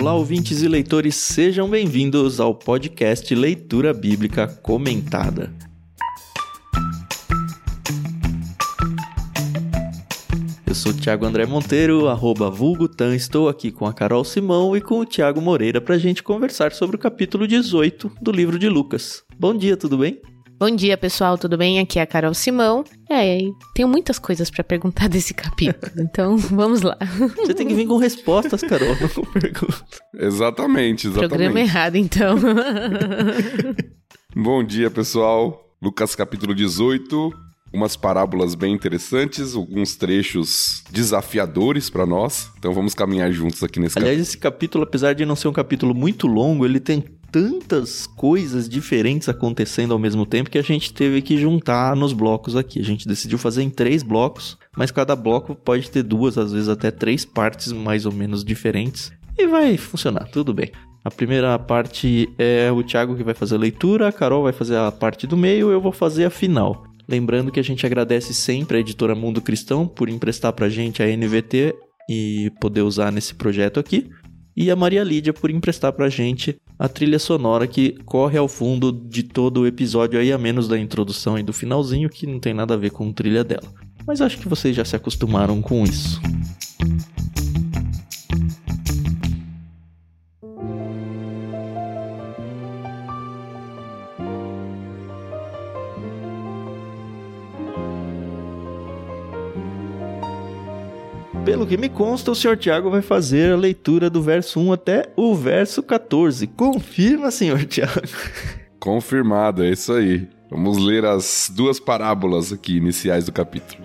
Olá, ouvintes e leitores, sejam bem-vindos ao podcast Leitura Bíblica Comentada. Eu sou o Thiago André Monteiro, arroba vulgutan, estou aqui com a Carol Simão e com o Thiago Moreira para a gente conversar sobre o capítulo 18 do livro de Lucas. Bom dia, tudo bem? Bom dia, pessoal, tudo bem? Aqui é a Carol Simão. É, tenho muitas coisas para perguntar desse capítulo, então vamos lá. Você tem que vir com respostas, Carol, não com perguntas. Exatamente, exatamente. Programa errado, então. Bom dia, pessoal. Lucas capítulo 18, umas parábolas bem interessantes, alguns trechos desafiadores para nós. Então vamos caminhar juntos aqui nesse Aliás, capítulo. esse capítulo, apesar de não ser um capítulo muito longo, ele tem tantas coisas diferentes acontecendo ao mesmo tempo que a gente teve que juntar nos blocos aqui. A gente decidiu fazer em três blocos, mas cada bloco pode ter duas, às vezes até três partes mais ou menos diferentes. E vai funcionar, tudo bem. A primeira parte é o Thiago que vai fazer a leitura, a Carol vai fazer a parte do meio, eu vou fazer a final. Lembrando que a gente agradece sempre a editora Mundo Cristão por emprestar pra gente a NVT e poder usar nesse projeto aqui. E a Maria Lídia por emprestar pra gente a trilha sonora que corre ao fundo de todo o episódio aí, a menos da introdução e do finalzinho, que não tem nada a ver com a trilha dela. Mas acho que vocês já se acostumaram com isso. Pelo que me consta, o senhor Tiago vai fazer a leitura do verso 1 até o verso 14. Confirma, senhor Tiago? Confirmado, é isso aí. Vamos ler as duas parábolas aqui iniciais do capítulo.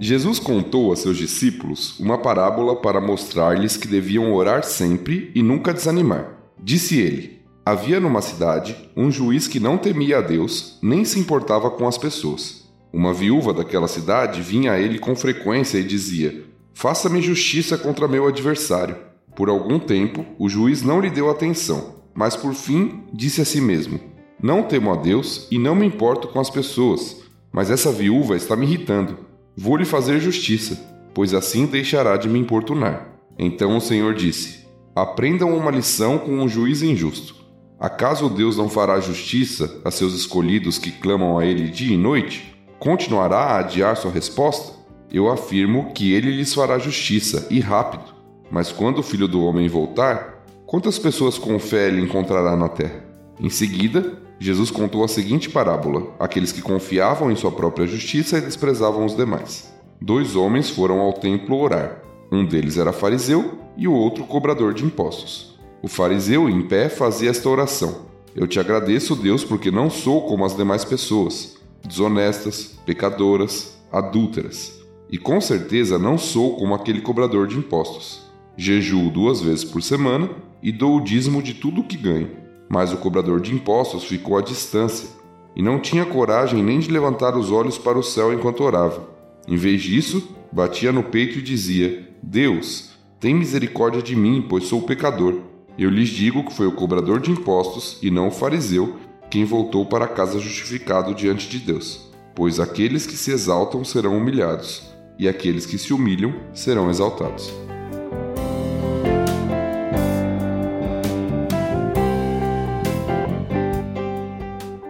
Jesus contou a seus discípulos uma parábola para mostrar-lhes que deviam orar sempre e nunca desanimar. Disse ele: Havia numa cidade um juiz que não temia a Deus, nem se importava com as pessoas. Uma viúva daquela cidade vinha a ele com frequência e dizia: Faça-me justiça contra meu adversário. Por algum tempo, o juiz não lhe deu atenção, mas por fim disse a si mesmo: Não temo a Deus e não me importo com as pessoas, mas essa viúva está me irritando. Vou lhe fazer justiça, pois assim deixará de me importunar. Então o Senhor disse: Aprendam uma lição com um juiz injusto. Acaso Deus não fará justiça a seus escolhidos que clamam a Ele dia e noite? Continuará a adiar sua resposta? Eu afirmo que Ele lhes fará justiça, e rápido. Mas quando o Filho do Homem voltar, quantas pessoas com fé ele encontrará na terra? Em seguida, Jesus contou a seguinte parábola: aqueles que confiavam em sua própria justiça e desprezavam os demais. Dois homens foram ao templo orar. Um deles era fariseu e o outro cobrador de impostos. O fariseu, em pé, fazia esta oração: Eu te agradeço, Deus, porque não sou como as demais pessoas, desonestas, pecadoras, adúlteras. E com certeza não sou como aquele cobrador de impostos. Jejuo duas vezes por semana e dou o dízimo de tudo o que ganho. Mas o cobrador de impostos ficou à distância e não tinha coragem nem de levantar os olhos para o céu enquanto orava. Em vez disso, batia no peito e dizia: Deus, tem misericórdia de mim, pois sou pecador. Eu lhes digo que foi o cobrador de impostos e não o fariseu quem voltou para casa justificado diante de Deus. Pois aqueles que se exaltam serão humilhados, e aqueles que se humilham serão exaltados.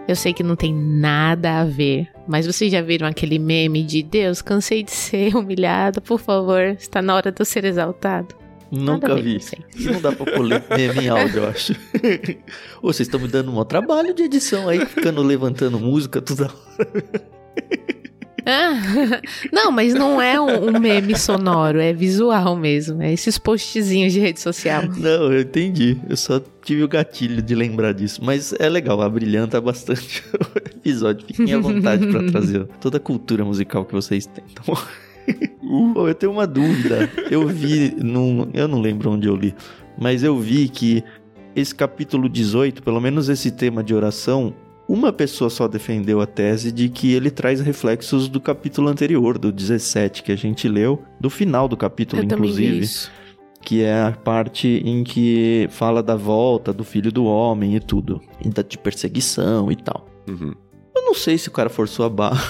Eu sei que não tem nada a ver, mas vocês já viram aquele meme de Deus, cansei de ser humilhado, por favor, está na hora de eu ser exaltado? Nunca vi. Não dá pra pôr meme em áudio, eu acho. Ô, vocês estão me dando um trabalho de edição aí, ficando levantando música toda hora. Ah, não, mas não é um, um, meme sonoro, é visual mesmo. É esses postzinhos de rede social. Não, eu entendi. Eu só tive o gatilho de lembrar disso. Mas é legal, a brilhanta bastante o episódio. Fiquem à vontade para trazer toda a cultura musical que vocês têm. Tá Uh, eu tenho uma dúvida. Eu vi num. Eu não lembro onde eu li, mas eu vi que esse capítulo 18, pelo menos esse tema de oração, uma pessoa só defendeu a tese de que ele traz reflexos do capítulo anterior, do 17, que a gente leu, do final do capítulo, eu inclusive. Que é a parte em que fala da volta do filho do homem e tudo. E da de perseguição e tal. Uhum. Eu não sei se o cara forçou a barra.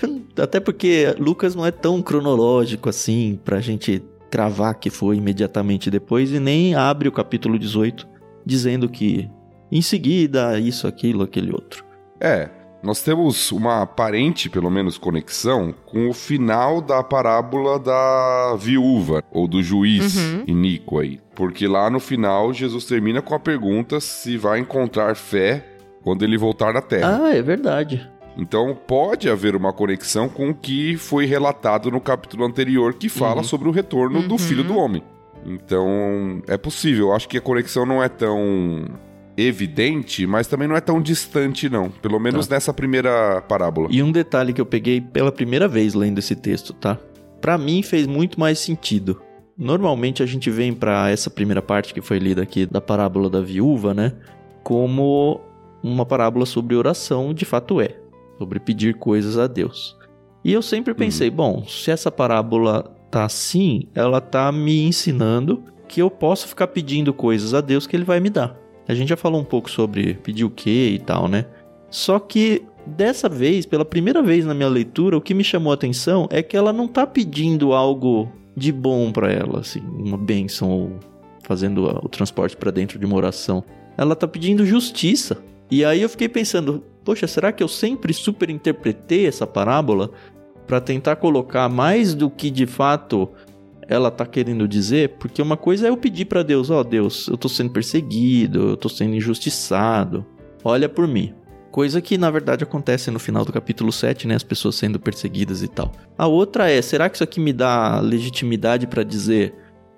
Até porque Lucas não é tão cronológico assim pra gente cravar que foi imediatamente depois e nem abre o capítulo 18 dizendo que em seguida isso, aquilo, aquele outro. É, nós temos uma aparente, pelo menos, conexão com o final da parábola da viúva, ou do juiz uhum. iníquo aí. Porque lá no final, Jesus termina com a pergunta se vai encontrar fé quando ele voltar na Terra. Ah, é verdade. Então pode haver uma conexão com o que foi relatado no capítulo anterior, que fala uhum. sobre o retorno uhum. do Filho do Homem. Então é possível. Acho que a conexão não é tão evidente, mas também não é tão distante, não. Pelo menos tá. nessa primeira parábola. E um detalhe que eu peguei pela primeira vez lendo esse texto, tá? Para mim fez muito mais sentido. Normalmente a gente vem para essa primeira parte que foi lida aqui da parábola da viúva, né? Como uma parábola sobre oração, de fato é, sobre pedir coisas a Deus. E eu sempre pensei, uhum. bom, se essa parábola tá assim, ela tá me ensinando que eu posso ficar pedindo coisas a Deus que ele vai me dar. A gente já falou um pouco sobre pedir o que e tal, né? Só que dessa vez, pela primeira vez na minha leitura, o que me chamou a atenção é que ela não tá pedindo algo de bom para ela, assim, uma bênção ou fazendo o transporte para dentro de uma oração. Ela tá pedindo justiça. E aí eu fiquei pensando, poxa, será que eu sempre superinterpretei essa parábola para tentar colocar mais do que de fato ela tá querendo dizer, porque uma coisa é eu pedir para Deus, ó oh, Deus, eu tô sendo perseguido, eu tô sendo injustiçado, olha por mim. Coisa que na verdade acontece no final do capítulo 7, né, as pessoas sendo perseguidas e tal. A outra é, será que isso aqui me dá legitimidade para dizer,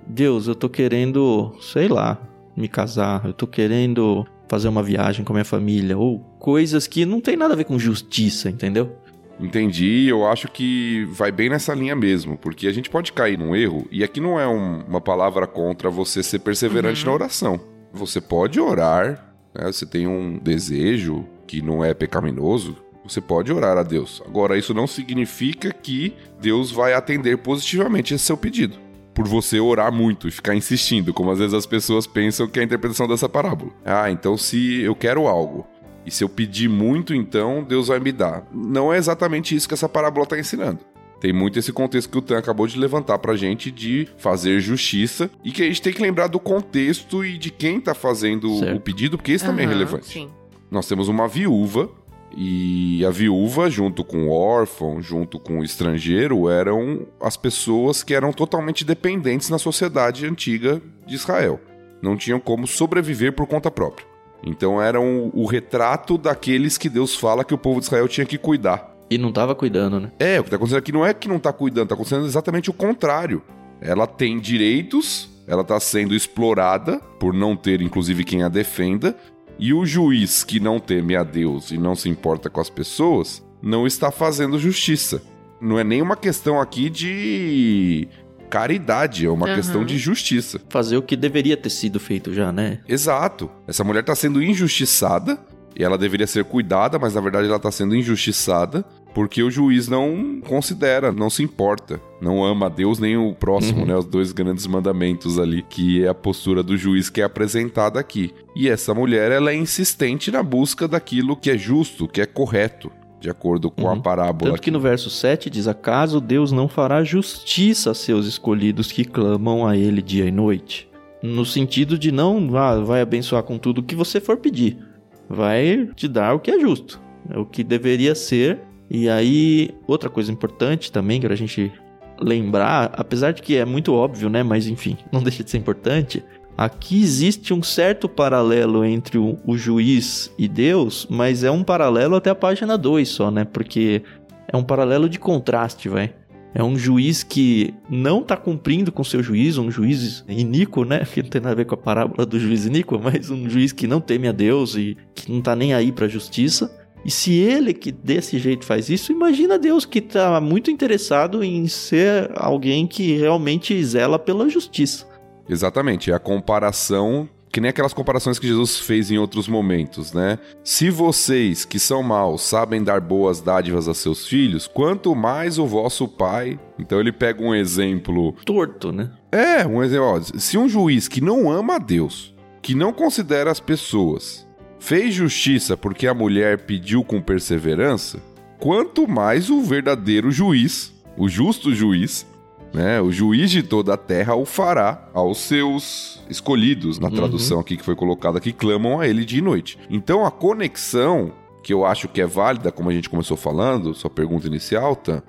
Deus, eu tô querendo, sei lá, me casar, eu tô querendo fazer uma viagem com a minha família, ou coisas que não tem nada a ver com justiça, entendeu? Entendi, eu acho que vai bem nessa linha mesmo, porque a gente pode cair num erro, e aqui não é um, uma palavra contra você ser perseverante uhum. na oração. Você pode orar, né? você tem um desejo que não é pecaminoso, você pode orar a Deus. Agora, isso não significa que Deus vai atender positivamente esse seu pedido. Por você orar muito e ficar insistindo, como às vezes as pessoas pensam que é a interpretação dessa parábola. Ah, então se eu quero algo e se eu pedir muito, então Deus vai me dar. Não é exatamente isso que essa parábola está ensinando. Tem muito esse contexto que o Tan acabou de levantar pra gente de fazer justiça e que a gente tem que lembrar do contexto e de quem tá fazendo certo. o pedido, porque isso uhum, também é relevante. Sim. Nós temos uma viúva e a viúva, junto com o órfão, junto com o estrangeiro, eram as pessoas que eram totalmente dependentes na sociedade antiga de Israel. Não tinham como sobreviver por conta própria. Então eram o retrato daqueles que Deus fala que o povo de Israel tinha que cuidar. E não estava cuidando, né? É, o que está acontecendo aqui não é que não está cuidando, está acontecendo exatamente o contrário. Ela tem direitos, ela está sendo explorada por não ter, inclusive, quem a defenda, e o juiz que não teme a Deus e não se importa com as pessoas não está fazendo justiça. Não é nem uma questão aqui de caridade, é uma uhum. questão de justiça. Fazer o que deveria ter sido feito já, né? Exato. Essa mulher está sendo injustiçada e ela deveria ser cuidada, mas na verdade ela está sendo injustiçada porque o juiz não considera, não se importa, não ama a Deus nem o próximo, uhum. né? Os dois grandes mandamentos ali, que é a postura do juiz que é apresentada aqui. E essa mulher, ela é insistente na busca daquilo que é justo, que é correto de acordo com uhum. a parábola. Tanto que no verso 7 diz: Acaso Deus não fará justiça a seus escolhidos que clamam a Ele dia e noite? No sentido de não ah, vai abençoar com tudo o que você for pedir, vai te dar o que é justo, o que deveria ser. E aí, outra coisa importante também que a gente lembrar, apesar de que é muito óbvio, né? Mas enfim, não deixa de ser importante. Aqui existe um certo paralelo entre o, o, juiz e Deus, mas é um paralelo até a página 2 só, né? Porque é um paralelo de contraste, vai. É um juiz que não está cumprindo com seu juízo, um juiz iníquo, né? Que não tem nada a ver com a parábola do juiz iníquo, mas um juiz que não teme a Deus e que não está nem aí para a justiça. E se ele que desse jeito faz isso, imagina Deus que está muito interessado em ser alguém que realmente zela pela justiça. Exatamente, é a comparação que nem aquelas comparações que Jesus fez em outros momentos, né? Se vocês que são maus sabem dar boas dádivas a seus filhos, quanto mais o vosso pai. Então ele pega um exemplo torto, né? É, um exemplo, ó, se um juiz que não ama a Deus, que não considera as pessoas, fez justiça porque a mulher pediu com perseverança, quanto mais o verdadeiro juiz, o justo juiz, né, o juiz de toda a terra o fará aos seus escolhidos, na tradução aqui que foi colocada, que clamam a ele dia e noite. Então a conexão que eu acho que é válida, como a gente começou falando, sua pergunta inicial, tá,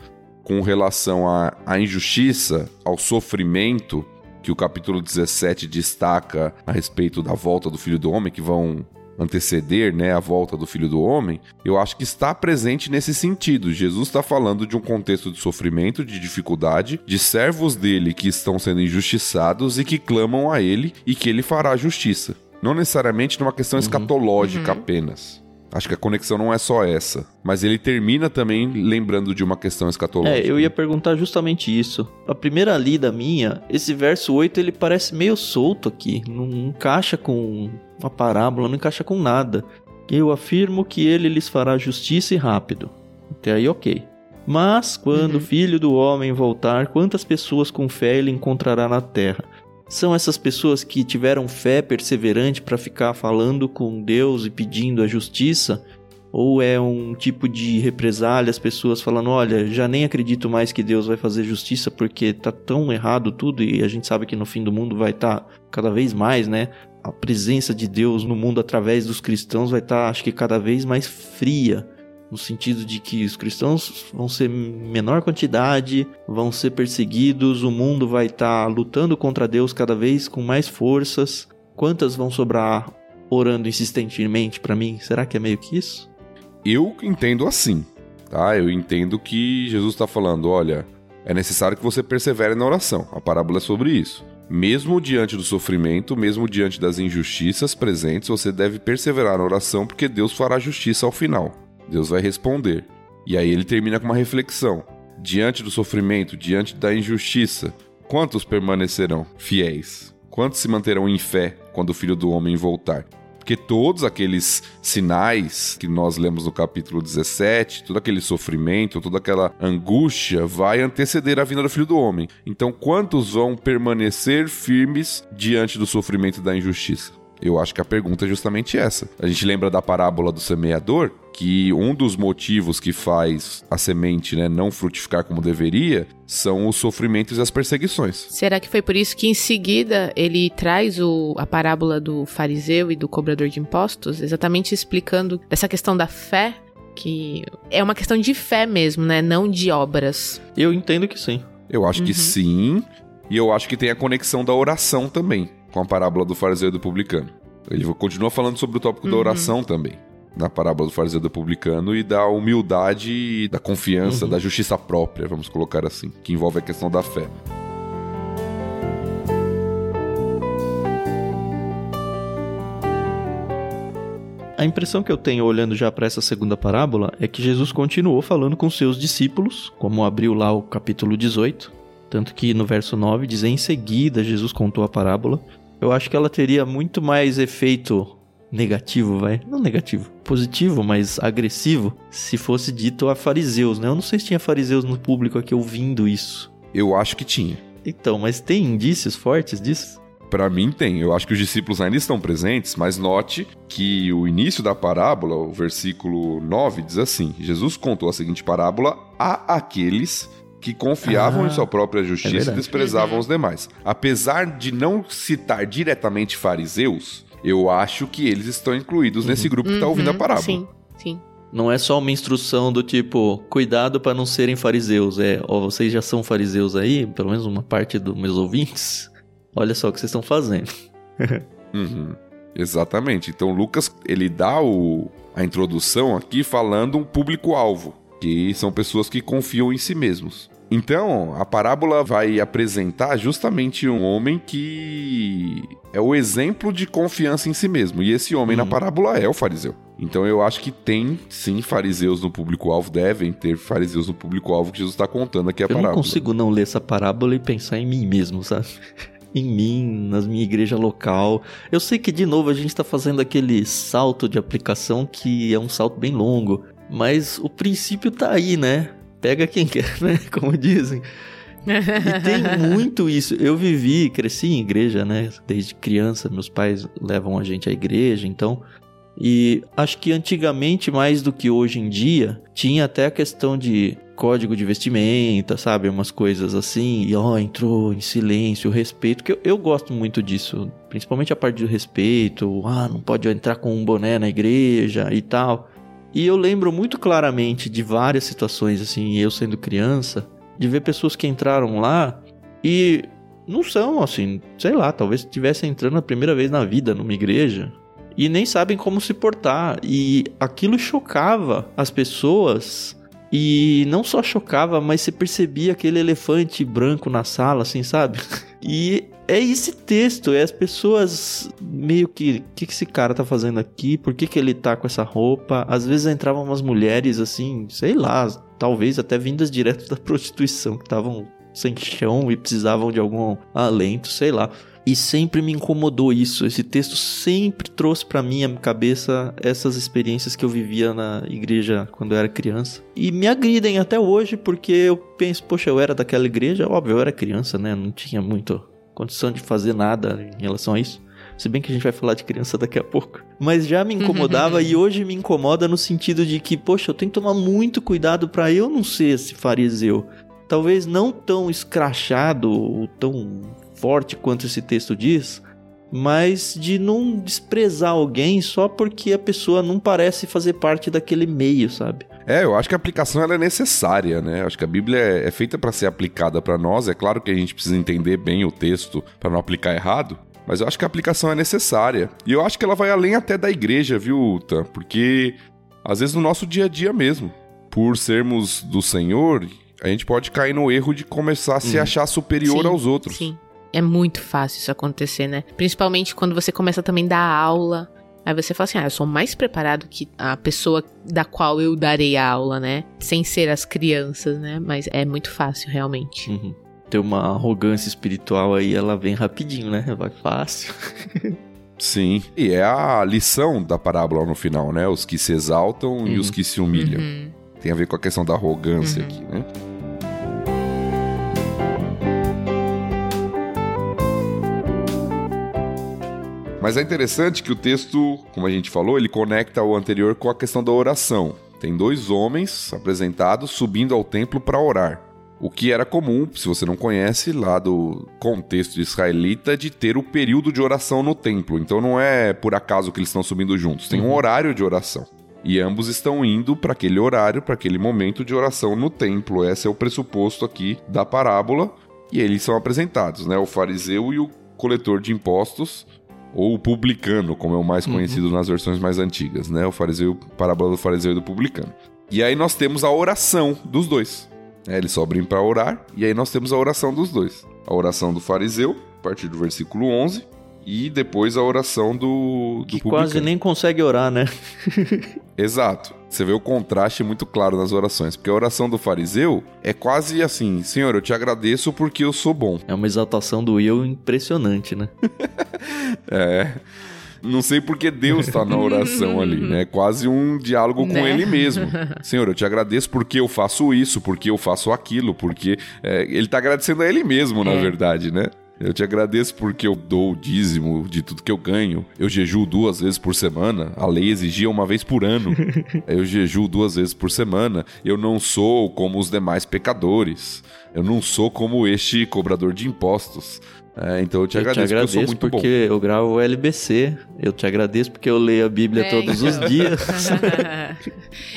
com relação à, à injustiça, ao sofrimento que o capítulo 17 destaca a respeito da volta do Filho do Homem, que vão anteceder né, a volta do Filho do Homem, eu acho que está presente nesse sentido. Jesus está falando de um contexto de sofrimento, de dificuldade, de servos dele que estão sendo injustiçados e que clamam a ele e que ele fará justiça. Não necessariamente numa questão uhum. escatológica uhum. apenas. Acho que a conexão não é só essa. Mas ele termina também lembrando de uma questão escatológica. É, eu ia perguntar justamente isso. A primeira lida minha, esse verso 8, ele parece meio solto aqui. Não encaixa com uma parábola, não encaixa com nada. Eu afirmo que ele lhes fará justiça e rápido. Até aí, ok. Mas, quando uhum. o filho do homem voltar, quantas pessoas com fé ele encontrará na terra? São essas pessoas que tiveram fé perseverante para ficar falando com Deus e pedindo a justiça? Ou é um tipo de represália, as pessoas falando: olha, já nem acredito mais que Deus vai fazer justiça porque tá tão errado tudo e a gente sabe que no fim do mundo vai estar tá cada vez mais, né? A presença de Deus no mundo através dos cristãos vai estar, tá, acho que, cada vez mais fria no sentido de que os cristãos vão ser menor quantidade, vão ser perseguidos, o mundo vai estar tá lutando contra Deus cada vez com mais forças. Quantas vão sobrar orando insistentemente para mim? Será que é meio que isso? Eu entendo assim, tá? Eu entendo que Jesus está falando, olha, é necessário que você persevere na oração. A parábola é sobre isso. Mesmo diante do sofrimento, mesmo diante das injustiças presentes, você deve perseverar na oração, porque Deus fará justiça ao final. Deus vai responder. E aí ele termina com uma reflexão. Diante do sofrimento, diante da injustiça, quantos permanecerão fiéis? Quantos se manterão em fé quando o filho do homem voltar? Porque todos aqueles sinais que nós lemos no capítulo 17, todo aquele sofrimento, toda aquela angústia vai anteceder a vinda do filho do homem. Então, quantos vão permanecer firmes diante do sofrimento e da injustiça? Eu acho que a pergunta é justamente essa. A gente lembra da parábola do semeador, que um dos motivos que faz a semente né, não frutificar como deveria são os sofrimentos e as perseguições. Será que foi por isso que em seguida ele traz o, a parábola do fariseu e do cobrador de impostos, exatamente explicando essa questão da fé, que é uma questão de fé mesmo, né, não de obras? Eu entendo que sim. Eu acho uhum. que sim, e eu acho que tem a conexão da oração também com a parábola do fariseu e do publicano. Ele continua falando sobre o tópico uhum. da oração também. Na parábola do fariseu e do publicano e da humildade e da confiança, uhum. da justiça própria, vamos colocar assim, que envolve a questão da fé. A impressão que eu tenho olhando já para essa segunda parábola é que Jesus continuou falando com seus discípulos, como abriu lá o capítulo 18, tanto que no verso 9 diz: Em seguida, Jesus contou a parábola eu acho que ela teria muito mais efeito negativo, vai. Não negativo, positivo, mas agressivo, se fosse dito a fariseus, né? Eu não sei se tinha fariseus no público aqui ouvindo isso. Eu acho que tinha. Então, mas tem indícios fortes disso? Para mim tem. Eu acho que os discípulos ainda estão presentes, mas note que o início da parábola, o versículo 9, diz assim: Jesus contou a seguinte parábola a aqueles que confiavam ah, em sua própria justiça é e desprezavam uhum. os demais. Apesar de não citar diretamente fariseus, eu acho que eles estão incluídos uhum. nesse grupo que está ouvindo a uhum. parábola. Sim, sim. Não é só uma instrução do tipo, cuidado para não serem fariseus. É, ó, vocês já são fariseus aí, pelo menos uma parte dos meus ouvintes. Olha só o que vocês estão fazendo. uhum. Exatamente. Então Lucas, ele dá o, a introdução aqui falando um público-alvo, que são pessoas que confiam em si mesmos. Então, a parábola vai apresentar justamente um homem que é o exemplo de confiança em si mesmo. E esse homem na uhum. parábola é o fariseu. Então eu acho que tem sim fariseus no público-alvo, devem ter fariseus no público-alvo que Jesus está contando aqui a eu parábola. Eu não consigo não ler essa parábola e pensar em mim mesmo, sabe? em mim, na minha igreja local. Eu sei que de novo a gente está fazendo aquele salto de aplicação que é um salto bem longo, mas o princípio tá aí, né? Pega quem quer, né? Como dizem. E tem muito isso. Eu vivi, cresci em igreja, né? Desde criança, meus pais levam a gente à igreja, então E acho que antigamente, mais do que hoje em dia, tinha até a questão de código de vestimenta, sabe? Umas coisas assim. E ó, entrou em silêncio, respeito. Que eu, eu gosto muito disso. Principalmente a parte do respeito. Ah, não pode entrar com um boné na igreja e tal. E eu lembro muito claramente de várias situações, assim, eu sendo criança, de ver pessoas que entraram lá e não são, assim, sei lá, talvez estivessem entrando a primeira vez na vida numa igreja e nem sabem como se portar. E aquilo chocava as pessoas. E não só chocava, mas você percebia aquele elefante branco na sala, assim, sabe? E é esse texto, é as pessoas meio que, o que, que esse cara tá fazendo aqui? Por que, que ele tá com essa roupa? Às vezes entravam umas mulheres assim, sei lá, talvez até vindas direto da prostituição, que estavam sem chão e precisavam de algum alento, sei lá. E sempre me incomodou isso. Esse texto sempre trouxe para minha cabeça essas experiências que eu vivia na igreja quando eu era criança. E me agridem até hoje porque eu penso, poxa, eu era daquela igreja, óbvio, eu era criança, né? Não tinha muito condição de fazer nada em relação a isso. Se bem que a gente vai falar de criança daqui a pouco. Mas já me incomodava e hoje me incomoda no sentido de que, poxa, eu tenho que tomar muito cuidado para eu não ser esse fariseu. Talvez não tão escrachado ou tão forte quanto esse texto diz, mas de não desprezar alguém só porque a pessoa não parece fazer parte daquele meio, sabe? É, eu acho que a aplicação ela é necessária, né? Acho que a Bíblia é, é feita para ser aplicada para nós. É claro que a gente precisa entender bem o texto para não aplicar errado, mas eu acho que a aplicação é necessária. E eu acho que ela vai além até da igreja, viu, Uta? Porque às vezes no nosso dia a dia mesmo, por sermos do Senhor, a gente pode cair no erro de começar a se hum. achar superior sim, aos outros. Sim. É muito fácil isso acontecer, né? Principalmente quando você começa também a dar aula. Aí você fala assim: ah, eu sou mais preparado que a pessoa da qual eu darei a aula, né? Sem ser as crianças, né? Mas é muito fácil, realmente. Uhum. Ter uma arrogância espiritual aí, ela vem rapidinho, né? Vai fácil. Sim. E é a lição da parábola no final, né? Os que se exaltam uhum. e os uhum. que se humilham. Uhum. Tem a ver com a questão da arrogância uhum. aqui, né? Mas é interessante que o texto, como a gente falou, ele conecta o anterior com a questão da oração. Tem dois homens apresentados subindo ao templo para orar. O que era comum, se você não conhece, lá do contexto israelita, de ter o período de oração no templo. Então não é por acaso que eles estão subindo juntos, tem um uhum. horário de oração. E ambos estão indo para aquele horário, para aquele momento de oração no templo. Esse é o pressuposto aqui da parábola. E eles são apresentados, né? O fariseu e o coletor de impostos ou o publicano, como é o mais uhum. conhecido uhum. nas versões mais antigas, né? O fariseu, parábola do fariseu e do publicano. E aí nós temos a oração dos dois. É, eles sobem para orar, e aí nós temos a oração dos dois. A oração do fariseu, a partir do versículo 11, e depois a oração do, do que publicano. quase nem consegue orar, né? Exato. Você vê o contraste muito claro nas orações, porque a oração do fariseu é quase assim: Senhor, eu te agradeço porque eu sou bom. É uma exaltação do eu impressionante, né? é. Não sei porque Deus está na oração ali, né? É quase um diálogo com né? ele mesmo. Senhor, eu te agradeço porque eu faço isso, porque eu faço aquilo, porque é, ele está agradecendo a ele mesmo, na é. verdade, né? Eu te agradeço porque eu dou o dízimo de tudo que eu ganho. Eu jejuo duas vezes por semana. A lei exigia uma vez por ano. eu jejuo duas vezes por semana. Eu não sou como os demais pecadores. Eu não sou como este cobrador de impostos. É, então eu te eu agradeço, te agradeço porque eu sou muito porque bom. eu gravo o LBC. Eu te agradeço porque eu leio a Bíblia é, todos então. os dias.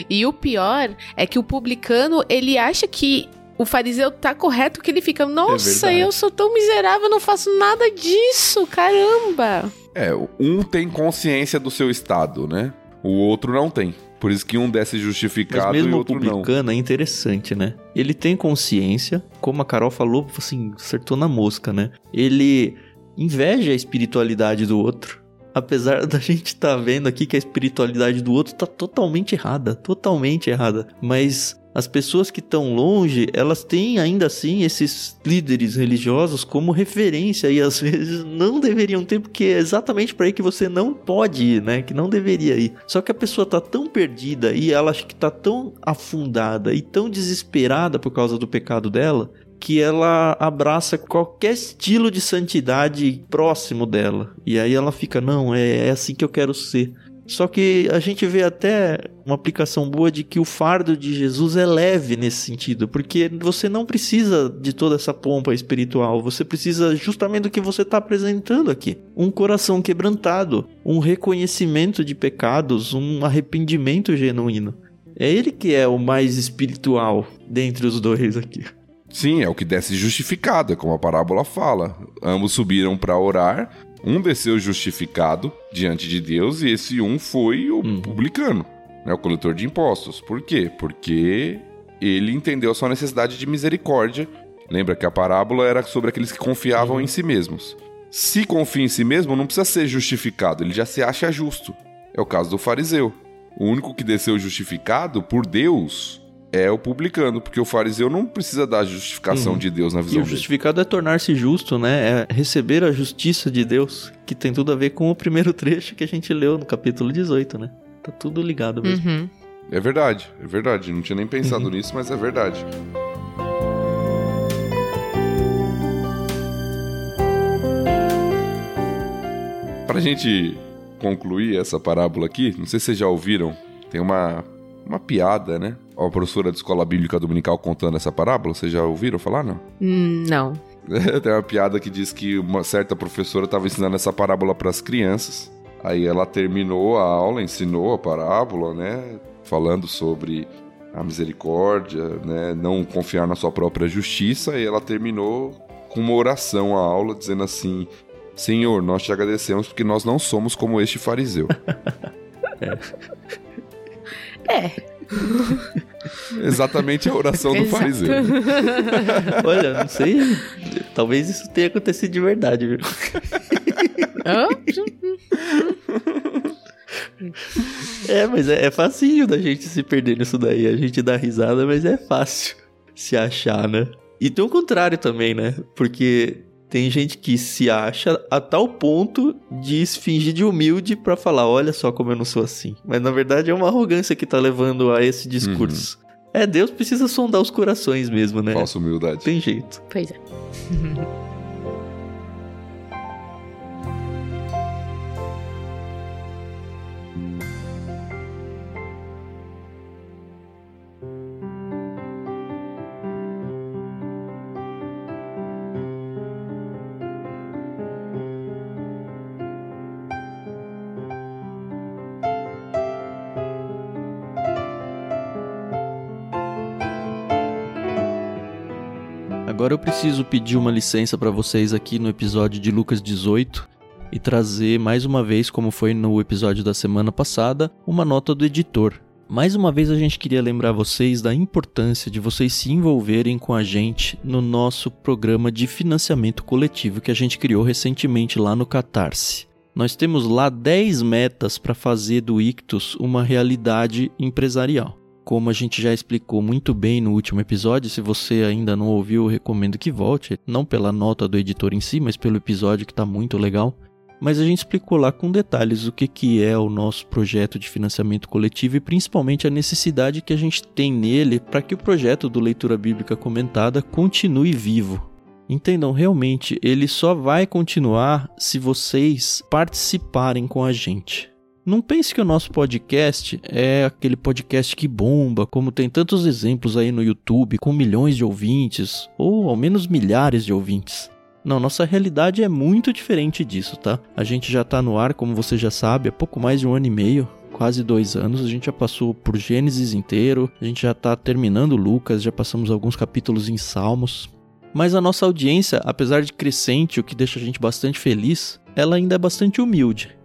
e o pior é que o publicano, ele acha que o fariseu tá correto que ele fica, nossa, é eu sou tão miserável, não faço nada disso, caramba. É, um tem consciência do seu estado, né? O outro não tem. Por isso que um desce justificado Mas mesmo e o outro publicano não. é interessante, né? Ele tem consciência, como a Carol falou, assim, acertou na mosca, né? Ele inveja a espiritualidade do outro. Apesar da gente estar tá vendo aqui que a espiritualidade do outro tá totalmente errada, totalmente errada. Mas as pessoas que estão longe, elas têm ainda assim esses líderes religiosos como referência e às vezes não deveriam ter, porque é exatamente para aí que você não pode ir, né? Que não deveria ir. Só que a pessoa tá tão perdida e ela acha que tá tão afundada e tão desesperada por causa do pecado dela que ela abraça qualquer estilo de santidade próximo dela. E aí ela fica, não, é, é assim que eu quero ser. Só que a gente vê até uma aplicação boa de que o fardo de Jesus é leve nesse sentido, porque você não precisa de toda essa pompa espiritual, você precisa justamente do que você está apresentando aqui: um coração quebrantado, um reconhecimento de pecados, um arrependimento genuíno. É ele que é o mais espiritual dentre os dois aqui. Sim, é o que desce justificado, é como a parábola fala. Ambos subiram para orar, um desceu justificado diante de Deus e esse um foi o uhum. publicano, né, o coletor de impostos. Por quê? Porque ele entendeu a sua necessidade de misericórdia. Lembra que a parábola era sobre aqueles que confiavam uhum. em si mesmos. Se confia em si mesmo, não precisa ser justificado, ele já se acha justo. É o caso do fariseu. O único que desceu justificado por Deus é o publicano, porque o fariseu não precisa da justificação uhum. de Deus na visão E o justificado dele. é tornar-se justo, né? É receber a justiça de Deus, que tem tudo a ver com o primeiro trecho que a gente leu no capítulo 18, né? Tá tudo ligado mesmo. Uhum. É verdade, é verdade. Não tinha nem pensado uhum. nisso, mas é verdade. Pra gente concluir essa parábola aqui, não sei se vocês já ouviram, tem uma, uma piada, né? A professora de escola bíblica dominical contando essa parábola? Vocês já ouviram falar, não? Hum, não. Tem uma piada que diz que uma certa professora estava ensinando essa parábola para as crianças. Aí ela terminou a aula, ensinou a parábola, né? Falando sobre a misericórdia, né? Não confiar na sua própria justiça. E ela terminou com uma oração a aula, dizendo assim: Senhor, nós te agradecemos porque nós não somos como este fariseu. é. é. Exatamente a oração do fariseu. Olha, não sei. Talvez isso tenha acontecido de verdade, viu? é, mas é, é facinho da gente se perder nisso daí. A gente dá risada, mas é fácil se achar, né? E tem o contrário também, né? Porque tem gente que se acha a tal ponto de se fingir de humilde para falar, olha só como eu não sou assim. Mas na verdade é uma arrogância que tá levando a esse discurso. Uhum. É, Deus precisa sondar os corações mesmo, né? Falsa humildade. Tem jeito. Pois é. eu preciso pedir uma licença para vocês aqui no episódio de Lucas 18 e trazer mais uma vez, como foi no episódio da semana passada, uma nota do editor. Mais uma vez a gente queria lembrar vocês da importância de vocês se envolverem com a gente no nosso programa de financiamento coletivo que a gente criou recentemente lá no Catarse. Nós temos lá 10 metas para fazer do Ictus uma realidade empresarial. Como a gente já explicou muito bem no último episódio, se você ainda não ouviu, recomendo que volte, não pela nota do editor em si, mas pelo episódio que está muito legal. Mas a gente explicou lá com detalhes o que, que é o nosso projeto de financiamento coletivo e principalmente a necessidade que a gente tem nele para que o projeto do Leitura Bíblica Comentada continue vivo. Entendam, realmente, ele só vai continuar se vocês participarem com a gente. Não pense que o nosso podcast é aquele podcast que bomba, como tem tantos exemplos aí no YouTube, com milhões de ouvintes, ou ao menos milhares de ouvintes. Não, nossa realidade é muito diferente disso, tá? A gente já tá no ar, como você já sabe, há pouco mais de um ano e meio, quase dois anos. A gente já passou por Gênesis inteiro, a gente já tá terminando Lucas, já passamos alguns capítulos em Salmos. Mas a nossa audiência, apesar de crescente, o que deixa a gente bastante feliz, ela ainda é bastante humilde.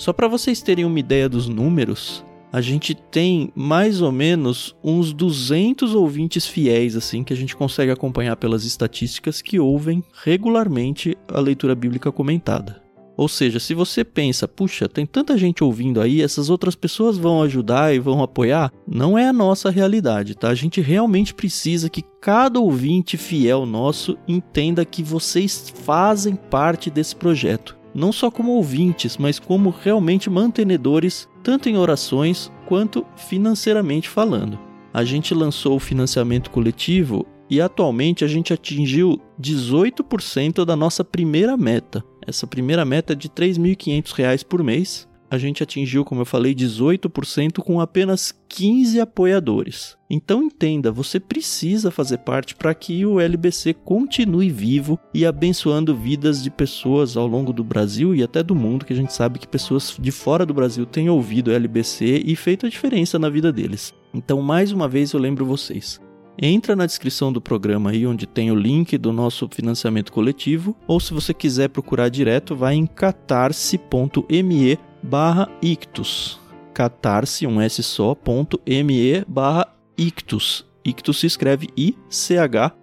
Só para vocês terem uma ideia dos números, a gente tem mais ou menos uns 200 ouvintes fiéis assim que a gente consegue acompanhar pelas estatísticas que ouvem regularmente a leitura bíblica comentada. Ou seja, se você pensa, puxa, tem tanta gente ouvindo aí, essas outras pessoas vão ajudar e vão apoiar, não é a nossa realidade, tá? A gente realmente precisa que cada ouvinte fiel nosso entenda que vocês fazem parte desse projeto não só como ouvintes, mas como realmente mantenedores, tanto em orações quanto financeiramente falando. A gente lançou o financiamento coletivo e atualmente a gente atingiu 18% da nossa primeira meta. Essa primeira meta é de R$ 3.500 por mês. A gente atingiu, como eu falei, 18% com apenas 15 apoiadores. Então entenda, você precisa fazer parte para que o LBC continue vivo e abençoando vidas de pessoas ao longo do Brasil e até do mundo, que a gente sabe que pessoas de fora do Brasil têm ouvido o LBC e feito a diferença na vida deles. Então, mais uma vez eu lembro vocês. Entra na descrição do programa aí onde tem o link do nosso financiamento coletivo, ou se você quiser procurar direto, vai em catarse.me barra ictus. Catarse, um S só, ponto me barra ictus. Ictus se escreve I-C-H-T-H-U-S.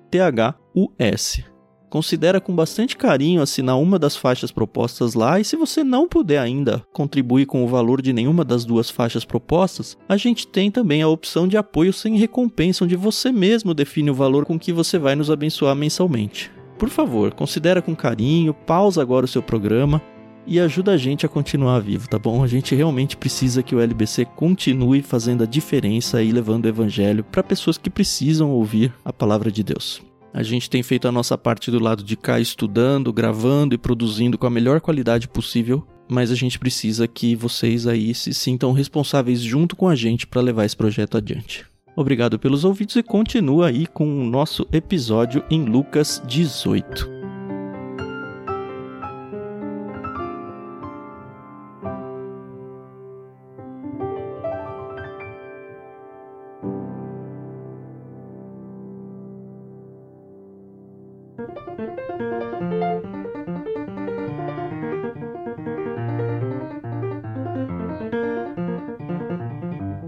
Considera com bastante carinho assinar uma das faixas propostas lá e se você não puder ainda contribuir com o valor de nenhuma das duas faixas propostas, a gente tem também a opção de apoio sem recompensa, onde você mesmo define o valor com que você vai nos abençoar mensalmente. Por favor, considera com carinho, pausa agora o seu programa e ajuda a gente a continuar vivo, tá bom? A gente realmente precisa que o LBC continue fazendo a diferença e levando o evangelho para pessoas que precisam ouvir a palavra de Deus. A gente tem feito a nossa parte do lado de cá, estudando, gravando e produzindo com a melhor qualidade possível, mas a gente precisa que vocês aí se sintam responsáveis junto com a gente para levar esse projeto adiante. Obrigado pelos ouvidos e continua aí com o nosso episódio em Lucas 18.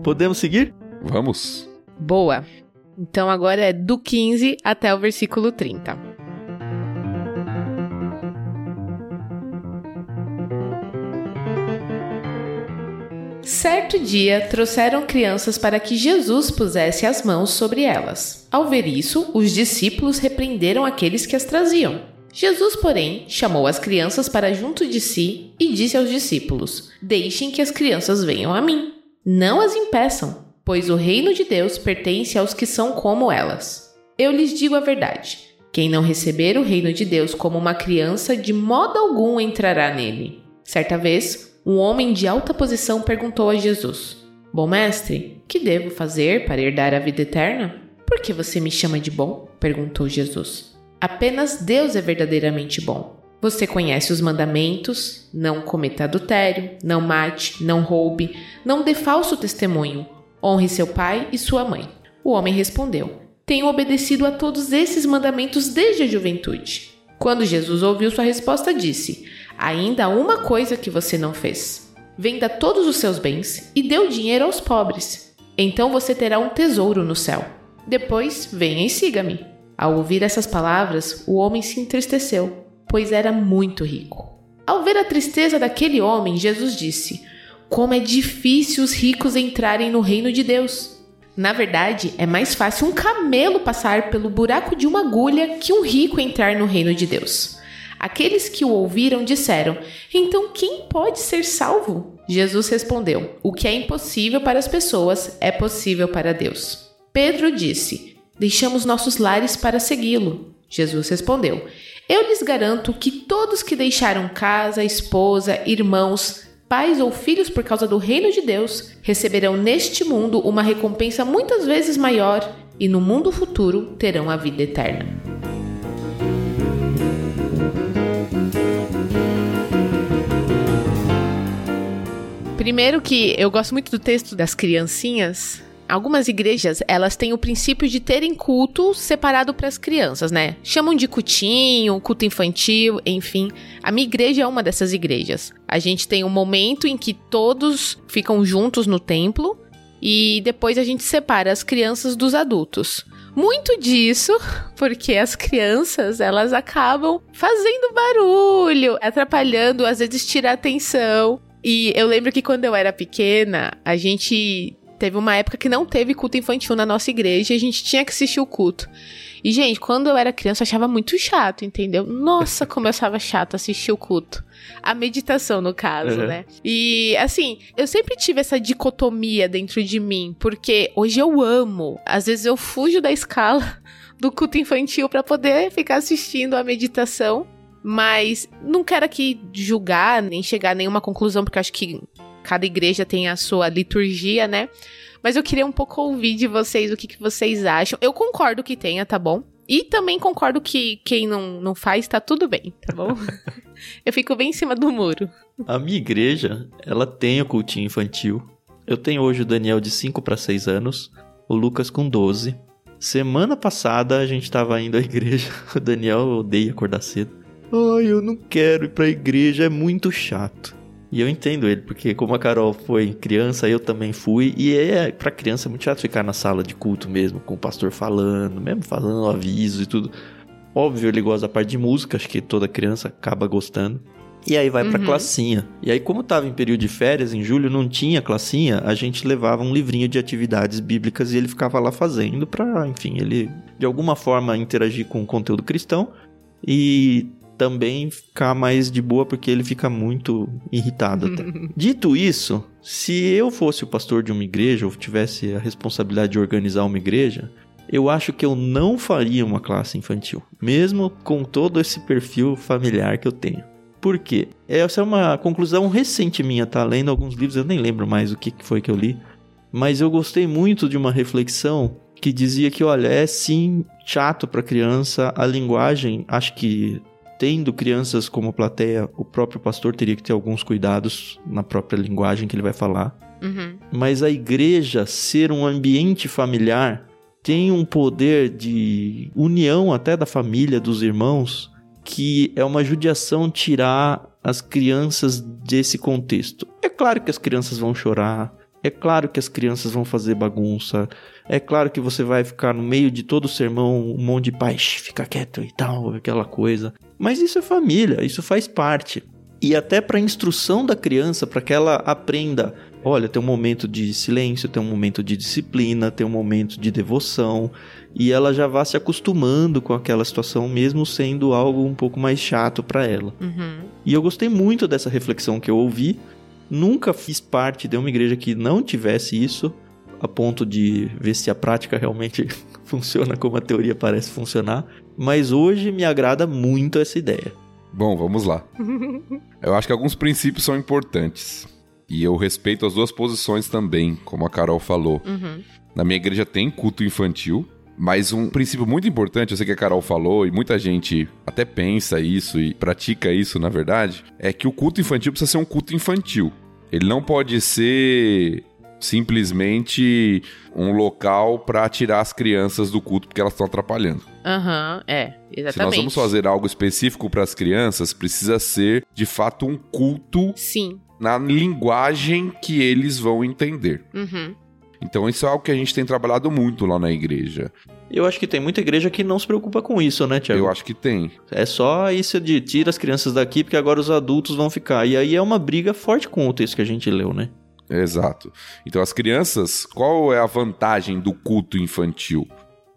Podemos seguir? Vamos. Boa. Então agora é do 15 até o versículo 30. Certo dia trouxeram crianças para que Jesus pusesse as mãos sobre elas. Ao ver isso, os discípulos repreenderam aqueles que as traziam. Jesus, porém, chamou as crianças para junto de si e disse aos discípulos: Deixem que as crianças venham a mim. Não as impeçam, pois o reino de Deus pertence aos que são como elas. Eu lhes digo a verdade: quem não receber o reino de Deus como uma criança, de modo algum entrará nele. Certa vez, um homem de alta posição perguntou a Jesus: Bom mestre, que devo fazer para herdar a vida eterna? Por que você me chama de bom? perguntou Jesus. Apenas Deus é verdadeiramente bom. Você conhece os mandamentos: não cometa adultério, não mate, não roube, não dê falso testemunho, honre seu pai e sua mãe. O homem respondeu: Tenho obedecido a todos esses mandamentos desde a juventude. Quando Jesus ouviu sua resposta, disse: Ainda há uma coisa que você não fez. Venda todos os seus bens e dê o dinheiro aos pobres. Então você terá um tesouro no céu. Depois, venha e siga-me. Ao ouvir essas palavras, o homem se entristeceu pois era muito rico. Ao ver a tristeza daquele homem, Jesus disse: Como é difícil os ricos entrarem no reino de Deus. Na verdade, é mais fácil um camelo passar pelo buraco de uma agulha que um rico entrar no reino de Deus. Aqueles que o ouviram disseram: Então quem pode ser salvo? Jesus respondeu: O que é impossível para as pessoas é possível para Deus. Pedro disse: Deixamos nossos lares para segui-lo. Jesus respondeu: eu lhes garanto que todos que deixaram casa, esposa, irmãos, pais ou filhos por causa do reino de Deus receberão neste mundo uma recompensa muitas vezes maior e no mundo futuro terão a vida eterna. Primeiro que eu gosto muito do texto das criancinhas, Algumas igrejas, elas têm o princípio de terem culto separado para as crianças, né? Chamam de cultinho, culto infantil, enfim. A minha igreja é uma dessas igrejas. A gente tem um momento em que todos ficam juntos no templo e depois a gente separa as crianças dos adultos. Muito disso porque as crianças, elas acabam fazendo barulho, atrapalhando, às vezes tira a atenção. E eu lembro que quando eu era pequena, a gente Teve uma época que não teve culto infantil na nossa igreja e a gente tinha que assistir o culto. E, gente, quando eu era criança, eu achava muito chato, entendeu? Nossa, como eu achava chato assistir o culto. A meditação, no caso, uhum. né? E, assim, eu sempre tive essa dicotomia dentro de mim, porque hoje eu amo. Às vezes eu fujo da escala do culto infantil para poder ficar assistindo a meditação Mas não quero aqui julgar, nem chegar a nenhuma conclusão, porque acho que cada igreja tem a sua liturgia, né? Mas eu queria um pouco ouvir de vocês o que, que vocês acham. Eu concordo que tenha, tá bom? E também concordo que quem não, não faz tá tudo bem, tá bom? eu fico bem em cima do muro. A minha igreja, ela tem o cultinho infantil. Eu tenho hoje o Daniel de 5 para 6 anos, o Lucas com 12. Semana passada a gente tava indo à igreja. O Daniel odeia acordar cedo. Ai, eu não quero ir pra igreja, é muito chato. E eu entendo ele, porque como a Carol foi criança, eu também fui. E é, pra criança é muito chato ficar na sala de culto mesmo, com o pastor falando, mesmo falando aviso e tudo. Óbvio, ele gosta da parte de música, acho que toda criança acaba gostando. E aí vai uhum. pra classinha. E aí, como tava em período de férias, em julho, não tinha classinha, a gente levava um livrinho de atividades bíblicas e ele ficava lá fazendo pra, enfim, ele de alguma forma interagir com o conteúdo cristão. E também ficar mais de boa porque ele fica muito irritado até. Dito isso, se eu fosse o pastor de uma igreja ou tivesse a responsabilidade de organizar uma igreja, eu acho que eu não faria uma classe infantil, mesmo com todo esse perfil familiar que eu tenho. Por quê? Essa é uma conclusão recente minha, tá? Lendo alguns livros, eu nem lembro mais o que foi que eu li, mas eu gostei muito de uma reflexão que dizia que, olha, é sim chato para criança a linguagem, acho que tendo crianças como plateia, o próprio pastor teria que ter alguns cuidados na própria linguagem que ele vai falar. Uhum. Mas a igreja ser um ambiente familiar tem um poder de união até da família, dos irmãos, que é uma judiação tirar as crianças desse contexto. É claro que as crianças vão chorar, é claro que as crianças vão fazer bagunça, é claro que você vai ficar no meio de todo o sermão, um monte de pai, fica quieto e tal, aquela coisa. Mas isso é família, isso faz parte. E até para a instrução da criança, para que ela aprenda, olha, tem um momento de silêncio, tem um momento de disciplina, tem um momento de devoção, e ela já vá se acostumando com aquela situação, mesmo sendo algo um pouco mais chato para ela. Uhum. E eu gostei muito dessa reflexão que eu ouvi. Nunca fiz parte de uma igreja que não tivesse isso, a ponto de ver se a prática realmente funciona como a teoria parece funcionar, mas hoje me agrada muito essa ideia. Bom, vamos lá. eu acho que alguns princípios são importantes. E eu respeito as duas posições também, como a Carol falou. Uhum. Na minha igreja tem culto infantil, mas um princípio muito importante, eu sei que a Carol falou e muita gente até pensa isso e pratica isso, na verdade, é que o culto infantil precisa ser um culto infantil. Ele não pode ser simplesmente um local para tirar as crianças do culto porque elas estão atrapalhando. Aham, uhum, é, exatamente. Se nós vamos fazer algo específico para as crianças, precisa ser de fato um culto. Sim. Na linguagem que eles vão entender. Uhum. Então isso é algo que a gente tem trabalhado muito lá na igreja. Eu acho que tem muita igreja que não se preocupa com isso, né, Tiago? Eu acho que tem. É só isso de tira as crianças daqui porque agora os adultos vão ficar. E aí é uma briga forte com o texto que a gente leu, né? Exato. Então, as crianças, qual é a vantagem do culto infantil?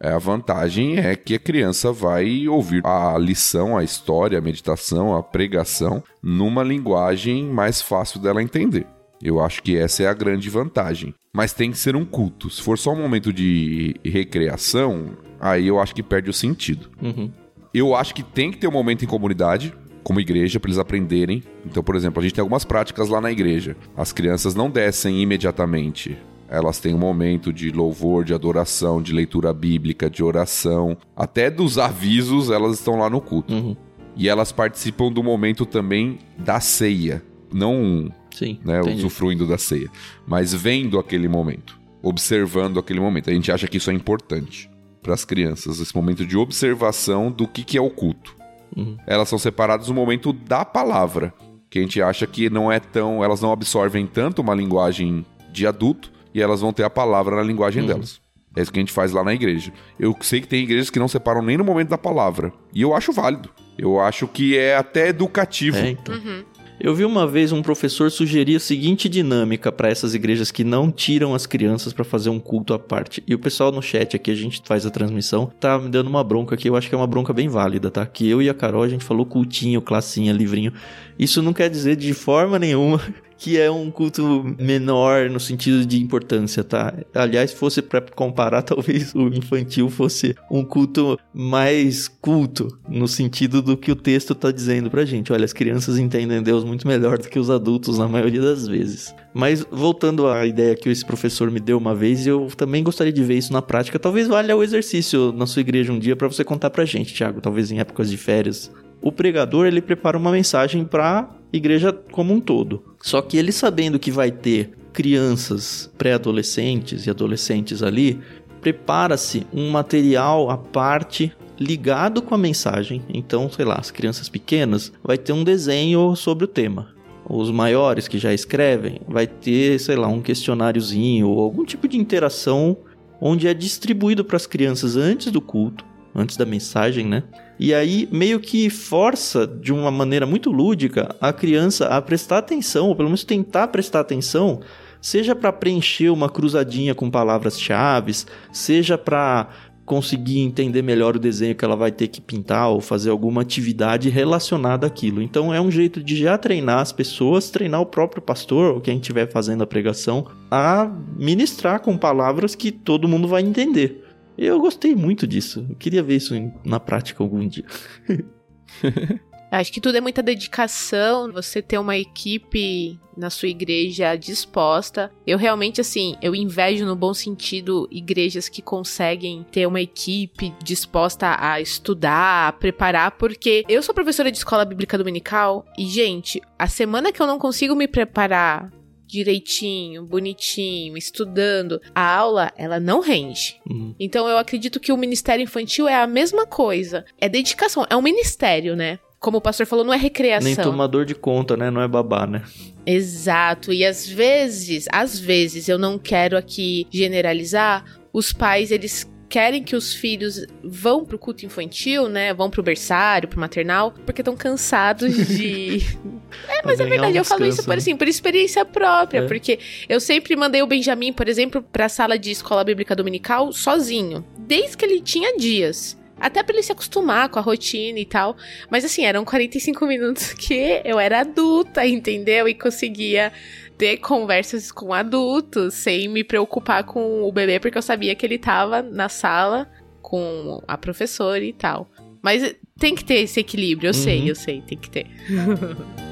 É, a vantagem é que a criança vai ouvir a lição, a história, a meditação, a pregação numa linguagem mais fácil dela entender. Eu acho que essa é a grande vantagem. Mas tem que ser um culto. Se for só um momento de recreação, aí eu acho que perde o sentido. Uhum. Eu acho que tem que ter um momento em comunidade como igreja para eles aprenderem. Então, por exemplo, a gente tem algumas práticas lá na igreja. As crianças não descem imediatamente. Elas têm um momento de louvor, de adoração, de leitura bíblica, de oração. Até dos avisos, elas estão lá no culto. Uhum. E elas participam do momento também da ceia. Não Sim, né, usufruindo da ceia, mas vendo aquele momento, observando aquele momento. A gente acha que isso é importante para as crianças, esse momento de observação do que, que é o culto. Uhum. Elas são separadas no momento da palavra, que a gente acha que não é tão. Elas não absorvem tanto uma linguagem de adulto e elas vão ter a palavra na linguagem uhum. delas. É isso que a gente faz lá na igreja. Eu sei que tem igrejas que não separam nem no momento da palavra. E eu acho válido. Eu acho que é até educativo. É, então. uhum. Eu vi uma vez um professor sugerir a seguinte dinâmica para essas igrejas que não tiram as crianças para fazer um culto à parte. E o pessoal no chat aqui, a gente faz a transmissão, tá me dando uma bronca aqui, eu acho que é uma bronca bem válida, tá? Que eu e a Carol, a gente falou cultinho, classinha, livrinho. Isso não quer dizer de forma nenhuma que é um culto menor no sentido de importância, tá? Aliás, se fosse para comparar, talvez o infantil fosse um culto mais culto, no sentido do que o texto tá dizendo pra gente. Olha, as crianças entendem Deus muito melhor do que os adultos na maioria das vezes. Mas voltando à ideia que esse professor me deu uma vez, eu também gostaria de ver isso na prática. Talvez valha o exercício na sua igreja um dia para você contar pra gente, Thiago, talvez em épocas de férias. O pregador, ele prepara uma mensagem para igreja como um todo. Só que ele sabendo que vai ter crianças, pré-adolescentes e adolescentes ali, prepara-se um material à parte ligado com a mensagem. Então, sei lá, as crianças pequenas vai ter um desenho sobre o tema. Os maiores que já escrevem vai ter, sei lá, um questionáriozinho ou algum tipo de interação onde é distribuído para as crianças antes do culto, antes da mensagem, né? E aí meio que força de uma maneira muito lúdica a criança a prestar atenção, ou pelo menos tentar prestar atenção, seja para preencher uma cruzadinha com palavras-chave, seja para conseguir entender melhor o desenho que ela vai ter que pintar ou fazer alguma atividade relacionada àquilo. Então é um jeito de já treinar as pessoas, treinar o próprio pastor ou quem estiver fazendo a pregação a ministrar com palavras que todo mundo vai entender. Eu gostei muito disso. Eu queria ver isso na prática algum dia. Acho que tudo é muita dedicação, você ter uma equipe na sua igreja disposta. Eu realmente, assim, eu invejo no bom sentido igrejas que conseguem ter uma equipe disposta a estudar, a preparar, porque eu sou professora de escola bíblica dominical e, gente, a semana que eu não consigo me preparar direitinho, bonitinho, estudando, a aula, ela não rende. Uhum. Então eu acredito que o ministério infantil é a mesma coisa. É dedicação, é um ministério, né? Como o pastor falou, não é recreação. Nem tomador de conta, né? Não é babá, né? Exato. E às vezes, às vezes, eu não quero aqui generalizar, os pais, eles querem que os filhos vão pro culto infantil, né? Vão pro berçário, pro maternal, porque estão cansados de. é, mas é verdade, um eu falo isso por, né? assim, por experiência própria, é. porque eu sempre mandei o Benjamin, por exemplo, pra sala de escola bíblica dominical sozinho, desde que ele tinha dias. Até pra ele se acostumar com a rotina e tal. Mas assim, eram 45 minutos que eu era adulta, entendeu? E conseguia ter conversas com adultos sem me preocupar com o bebê, porque eu sabia que ele tava na sala com a professora e tal. Mas tem que ter esse equilíbrio, eu uhum. sei, eu sei, tem que ter.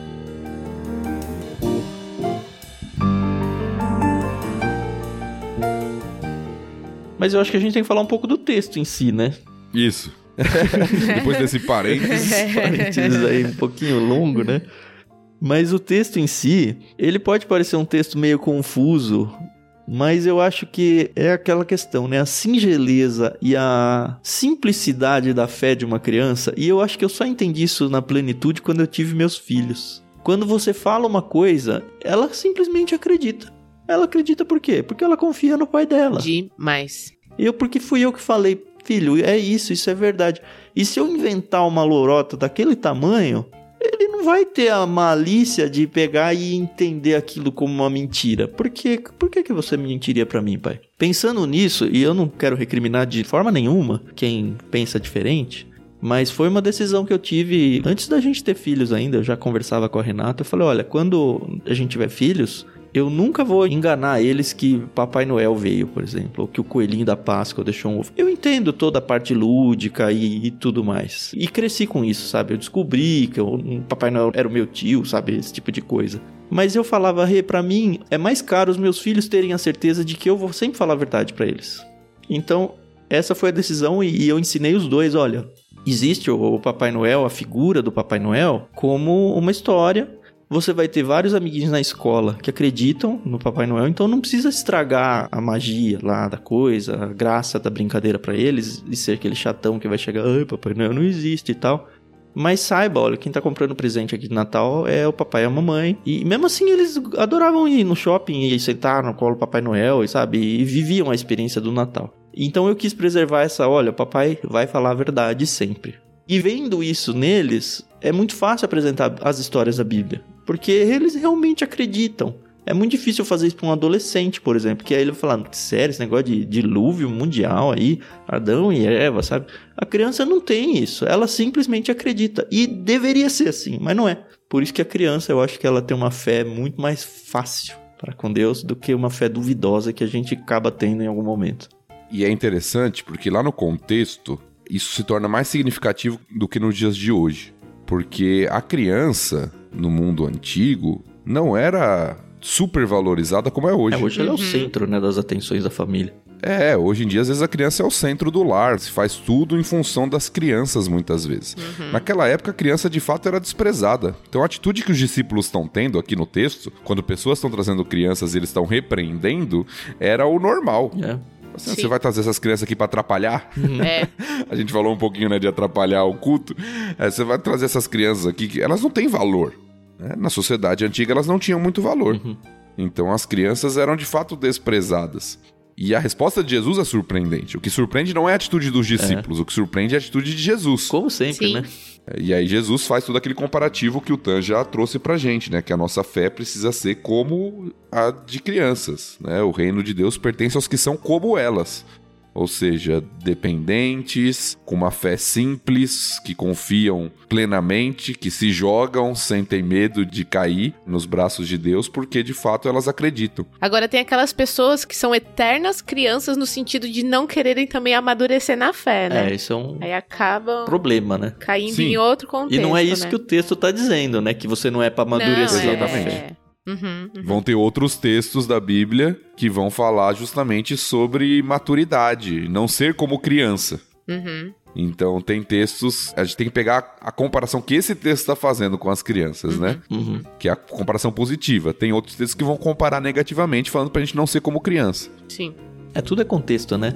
Mas eu acho que a gente tem que falar um pouco do texto em si, né? Isso. Depois desse parênteses. parênteses aí um pouquinho longo, né? Mas o texto em si, ele pode parecer um texto meio confuso, mas eu acho que é aquela questão, né? A singeleza e a simplicidade da fé de uma criança, e eu acho que eu só entendi isso na plenitude quando eu tive meus filhos. Quando você fala uma coisa, ela simplesmente acredita. Ela acredita por quê? Porque ela confia no pai dela. Demais. Eu, porque fui eu que falei, filho, é isso, isso é verdade. E se eu inventar uma lorota daquele tamanho, ele não vai ter a malícia de pegar e entender aquilo como uma mentira. Por, quê? Por que, que você mentiria para mim, pai? Pensando nisso, e eu não quero recriminar de forma nenhuma quem pensa diferente, mas foi uma decisão que eu tive antes da gente ter filhos ainda. Eu já conversava com a Renata. Eu falei: olha, quando a gente tiver filhos, eu nunca vou enganar eles que Papai Noel veio, por exemplo, ou que o coelhinho da Páscoa deixou um ovo. Eu entendo toda a parte lúdica e, e tudo mais. E cresci com isso, sabe? Eu descobri que o Papai Noel era o meu tio, sabe? Esse tipo de coisa. Mas eu falava, Rê, pra mim é mais caro os meus filhos terem a certeza de que eu vou sempre falar a verdade para eles. Então, essa foi a decisão e, e eu ensinei os dois, olha, existe o Papai Noel, a figura do Papai Noel, como uma história você vai ter vários amiguinhos na escola que acreditam no Papai Noel, então não precisa estragar a magia lá da coisa, a graça da brincadeira para eles e ser aquele chatão que vai chegar, ai, Papai Noel não existe e tal. Mas saiba, olha, quem tá comprando presente aqui de Natal é o papai e a mamãe. E mesmo assim, eles adoravam ir no shopping e sentar no colo do Papai Noel, sabe? E viviam a experiência do Natal. Então eu quis preservar essa, olha, o papai vai falar a verdade sempre. E vendo isso neles, é muito fácil apresentar as histórias da Bíblia. Porque eles realmente acreditam. É muito difícil fazer isso para um adolescente, por exemplo, que aí ele vai falar, sério, esse negócio de dilúvio mundial aí, Adão e Eva, sabe? A criança não tem isso, ela simplesmente acredita. E deveria ser assim, mas não é. Por isso que a criança, eu acho que ela tem uma fé muito mais fácil para com Deus do que uma fé duvidosa que a gente acaba tendo em algum momento. E é interessante porque lá no contexto, isso se torna mais significativo do que nos dias de hoje. Porque a criança, no mundo antigo, não era super valorizada como é hoje. É, hoje ela é o centro né, das atenções da família. É, hoje em dia, às vezes, a criança é o centro do lar, se faz tudo em função das crianças, muitas vezes. Naquela época, a criança de fato era desprezada. Então, a atitude que os discípulos estão tendo aqui no texto, quando pessoas estão trazendo crianças e eles estão repreendendo, era o normal. É. Sim. Você vai trazer essas crianças aqui pra atrapalhar? É. A gente falou um pouquinho, né, de atrapalhar o culto. É, você vai trazer essas crianças aqui que elas não têm valor. né? Na sociedade antiga, elas não tinham muito valor. Então, as crianças eram de fato desprezadas. E a resposta de Jesus é surpreendente. O que surpreende não é a atitude dos discípulos, o que surpreende é a atitude de Jesus. Como sempre, Sim. né? E aí Jesus faz todo aquele comparativo que o Tan já trouxe pra gente, né? Que a nossa fé precisa ser como a de crianças, né? O reino de Deus pertence aos que são como elas. Ou seja, dependentes, com uma fé simples, que confiam plenamente, que se jogam sem ter medo de cair nos braços de Deus, porque de fato elas acreditam. Agora tem aquelas pessoas que são eternas crianças no sentido de não quererem também amadurecer na fé, né? É, isso é um Aí acabam problema, né? caindo Sim. em outro contexto. E não é isso né? que o texto tá dizendo, né? Que você não é pra amadurecer Não, é- na Exatamente. fé. Uhum, uhum. Vão ter outros textos da Bíblia que vão falar justamente sobre maturidade, não ser como criança. Uhum. Então tem textos, a gente tem que pegar a comparação que esse texto está fazendo com as crianças, né? Uhum. Que é a comparação positiva. Tem outros textos que vão comparar negativamente, falando pra gente não ser como criança. Sim. É tudo é contexto, né?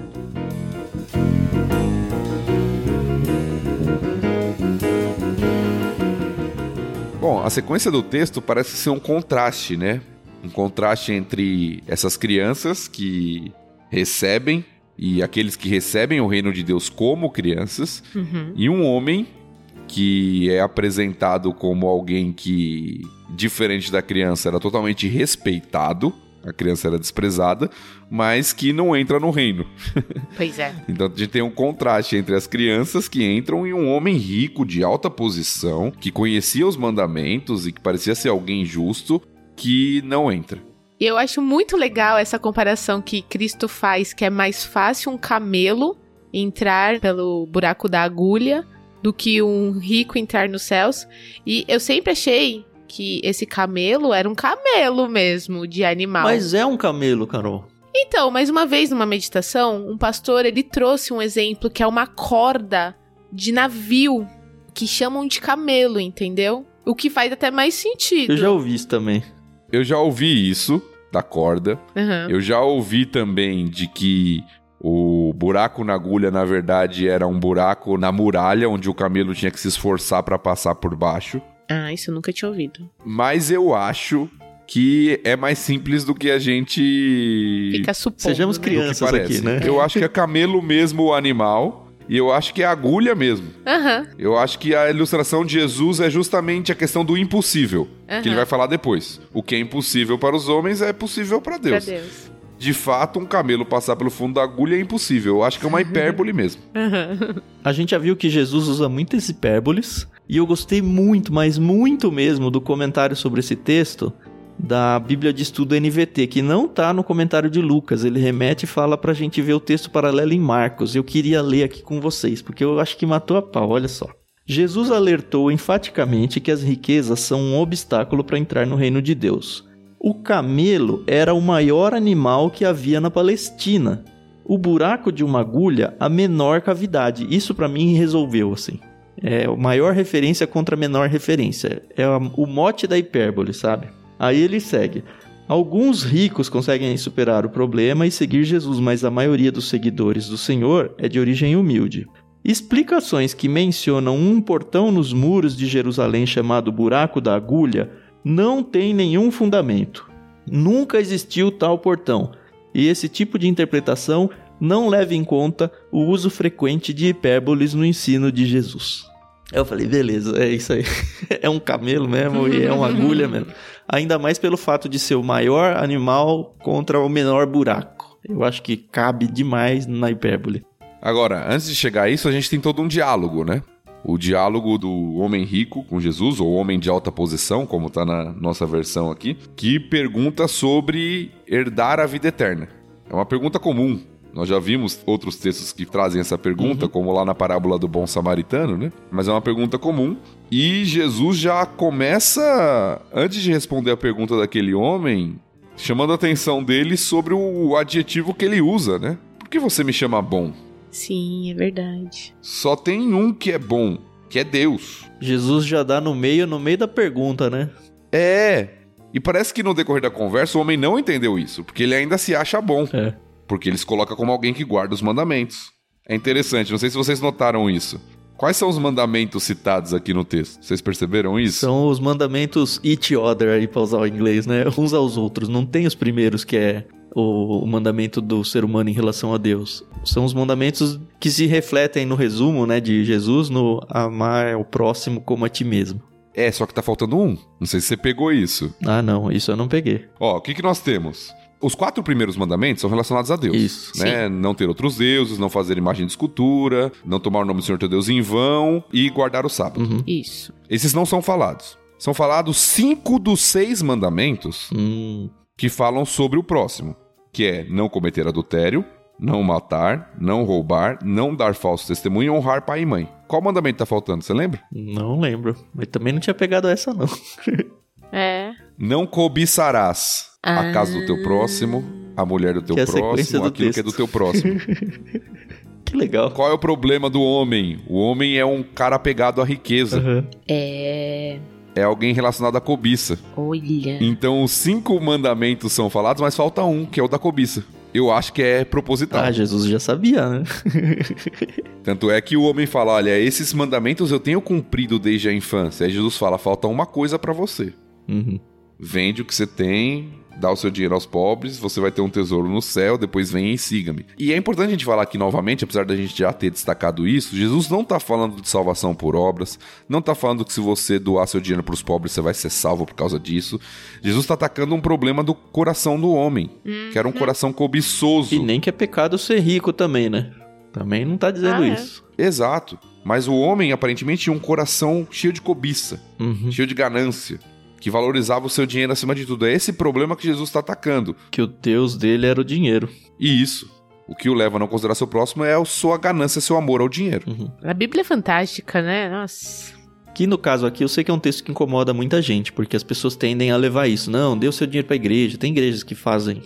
Bom, a sequência do texto parece ser um contraste, né? Um contraste entre essas crianças que recebem e aqueles que recebem o reino de Deus como crianças Uhum. e um homem que é apresentado como alguém que, diferente da criança, era totalmente respeitado. A criança era desprezada, mas que não entra no reino. Pois é. Então a gente tem um contraste entre as crianças que entram e um homem rico, de alta posição, que conhecia os mandamentos e que parecia ser alguém justo, que não entra. E eu acho muito legal essa comparação que Cristo faz, que é mais fácil um camelo entrar pelo buraco da agulha do que um rico entrar nos céus. E eu sempre achei que esse camelo era um camelo mesmo, de animal. Mas é um camelo, Carol. Então, mais uma vez numa meditação, um pastor ele trouxe um exemplo que é uma corda de navio que chamam de camelo, entendeu? O que faz até mais sentido. Eu já ouvi isso também. Eu já ouvi isso da corda. Aham. Eu já ouvi também de que o buraco na agulha, na verdade, era um buraco na muralha, onde o camelo tinha que se esforçar para passar por baixo. Ah, isso eu nunca tinha ouvido. Mas eu acho que é mais simples do que a gente Fica supondo. Sejamos né? crianças parece. aqui, né? Eu acho que é camelo mesmo o animal. E eu acho que é agulha mesmo. Aham, Eu acho que a ilustração de Jesus é justamente a questão do impossível. Que ele vai falar depois. O que é impossível para os homens é possível para pra Deus. Deus. De fato, um camelo passar pelo fundo da agulha é impossível. Eu acho que é uma hipérbole mesmo. Aham. A gente já viu que Jesus usa muitas hipérboles. E eu gostei muito, mas muito mesmo, do comentário sobre esse texto da Bíblia de Estudo NVT, que não tá no comentário de Lucas. Ele remete e fala pra gente ver o texto paralelo em Marcos. Eu queria ler aqui com vocês, porque eu acho que matou a pau, olha só. Jesus alertou enfaticamente que as riquezas são um obstáculo para entrar no reino de Deus. O camelo era o maior animal que havia na Palestina. O buraco de uma agulha, a menor cavidade. Isso pra mim resolveu assim. É a maior referência contra a menor referência. É o mote da hipérbole, sabe? Aí ele segue. Alguns ricos conseguem superar o problema e seguir Jesus, mas a maioria dos seguidores do Senhor é de origem humilde. Explicações que mencionam um portão nos muros de Jerusalém chamado Buraco da Agulha não têm nenhum fundamento. Nunca existiu tal portão, e esse tipo de interpretação não leva em conta o uso frequente de hipérboles no ensino de Jesus. Eu falei, beleza, é isso aí. é um camelo mesmo e é uma agulha mesmo. Ainda mais pelo fato de ser o maior animal contra o menor buraco. Eu acho que cabe demais na hipérbole. Agora, antes de chegar a isso, a gente tem todo um diálogo, né? o diálogo do homem rico com Jesus, ou homem de alta posição, como está na nossa versão aqui, que pergunta sobre herdar a vida eterna. É uma pergunta comum. Nós já vimos outros textos que trazem essa pergunta, uhum. como lá na parábola do bom samaritano, né? Mas é uma pergunta comum. E Jesus já começa, antes de responder a pergunta daquele homem, chamando a atenção dele sobre o adjetivo que ele usa, né? Por que você me chama bom? Sim, é verdade. Só tem um que é bom, que é Deus. Jesus já dá no meio, no meio da pergunta, né? É. E parece que no decorrer da conversa o homem não entendeu isso, porque ele ainda se acha bom. É. Porque ele se coloca como alguém que guarda os mandamentos. É interessante, não sei se vocês notaram isso. Quais são os mandamentos citados aqui no texto? Vocês perceberam isso? São os mandamentos each other aí pra usar o inglês, né? Uns aos outros. Não tem os primeiros que é o, o, mandamento do ser humano em relação a Deus. São os mandamentos que se refletem no resumo, né, de Jesus no amar o próximo como a ti mesmo. É, só que tá faltando um. Não sei se você pegou isso. Ah, não, isso eu não peguei. Ó, o que que nós temos? Os quatro primeiros mandamentos são relacionados a Deus. Isso. Né? Sim. Não ter outros deuses, não fazer imagem de escultura, não tomar o nome do Senhor teu Deus em vão e guardar o sábado. Uhum. Isso. Esses não são falados. São falados cinco dos seis mandamentos hum. que falam sobre o próximo que é não cometer adultério, não matar, não roubar, não dar falso testemunho e honrar pai e mãe. Qual mandamento tá faltando, você lembra? Não lembro, mas também não tinha pegado essa não. é. Não cobiçarás ah. a casa do teu próximo, a mulher do teu que próximo, do aquilo texto. que é do teu próximo. que legal. Qual é o problema do homem? O homem é um cara apegado à riqueza. Uhum. É é alguém relacionado à cobiça. Olha. Então os cinco mandamentos são falados, mas falta um, que é o da cobiça. Eu acho que é proposital. Ah, Jesus já sabia, né? Tanto é que o homem fala: olha, esses mandamentos eu tenho cumprido desde a infância. Aí Jesus fala: falta uma coisa para você. Uhum. Vende o que você tem, dá o seu dinheiro aos pobres, você vai ter um tesouro no céu, depois venha e siga-me. E é importante a gente falar aqui novamente, apesar da gente já ter destacado isso, Jesus não está falando de salvação por obras, não está falando que se você doar seu dinheiro para os pobres você vai ser salvo por causa disso. Jesus está atacando um problema do coração do homem, uhum. que era um uhum. coração cobiçoso. E nem que é pecado ser rico também, né? Também não está dizendo ah, é. isso. Exato. Mas o homem aparentemente tinha um coração cheio de cobiça, uhum. cheio de ganância que valorizava o seu dinheiro acima de tudo. É esse problema que Jesus está atacando. Que o Deus dele era o dinheiro. E isso. O que o leva a não considerar seu próximo é a sua ganância, seu amor ao dinheiro. Uhum. A Bíblia é fantástica, né? Nossa. Que no caso aqui eu sei que é um texto que incomoda muita gente, porque as pessoas tendem a levar isso. Não, dê o seu dinheiro para a igreja. Tem igrejas que fazem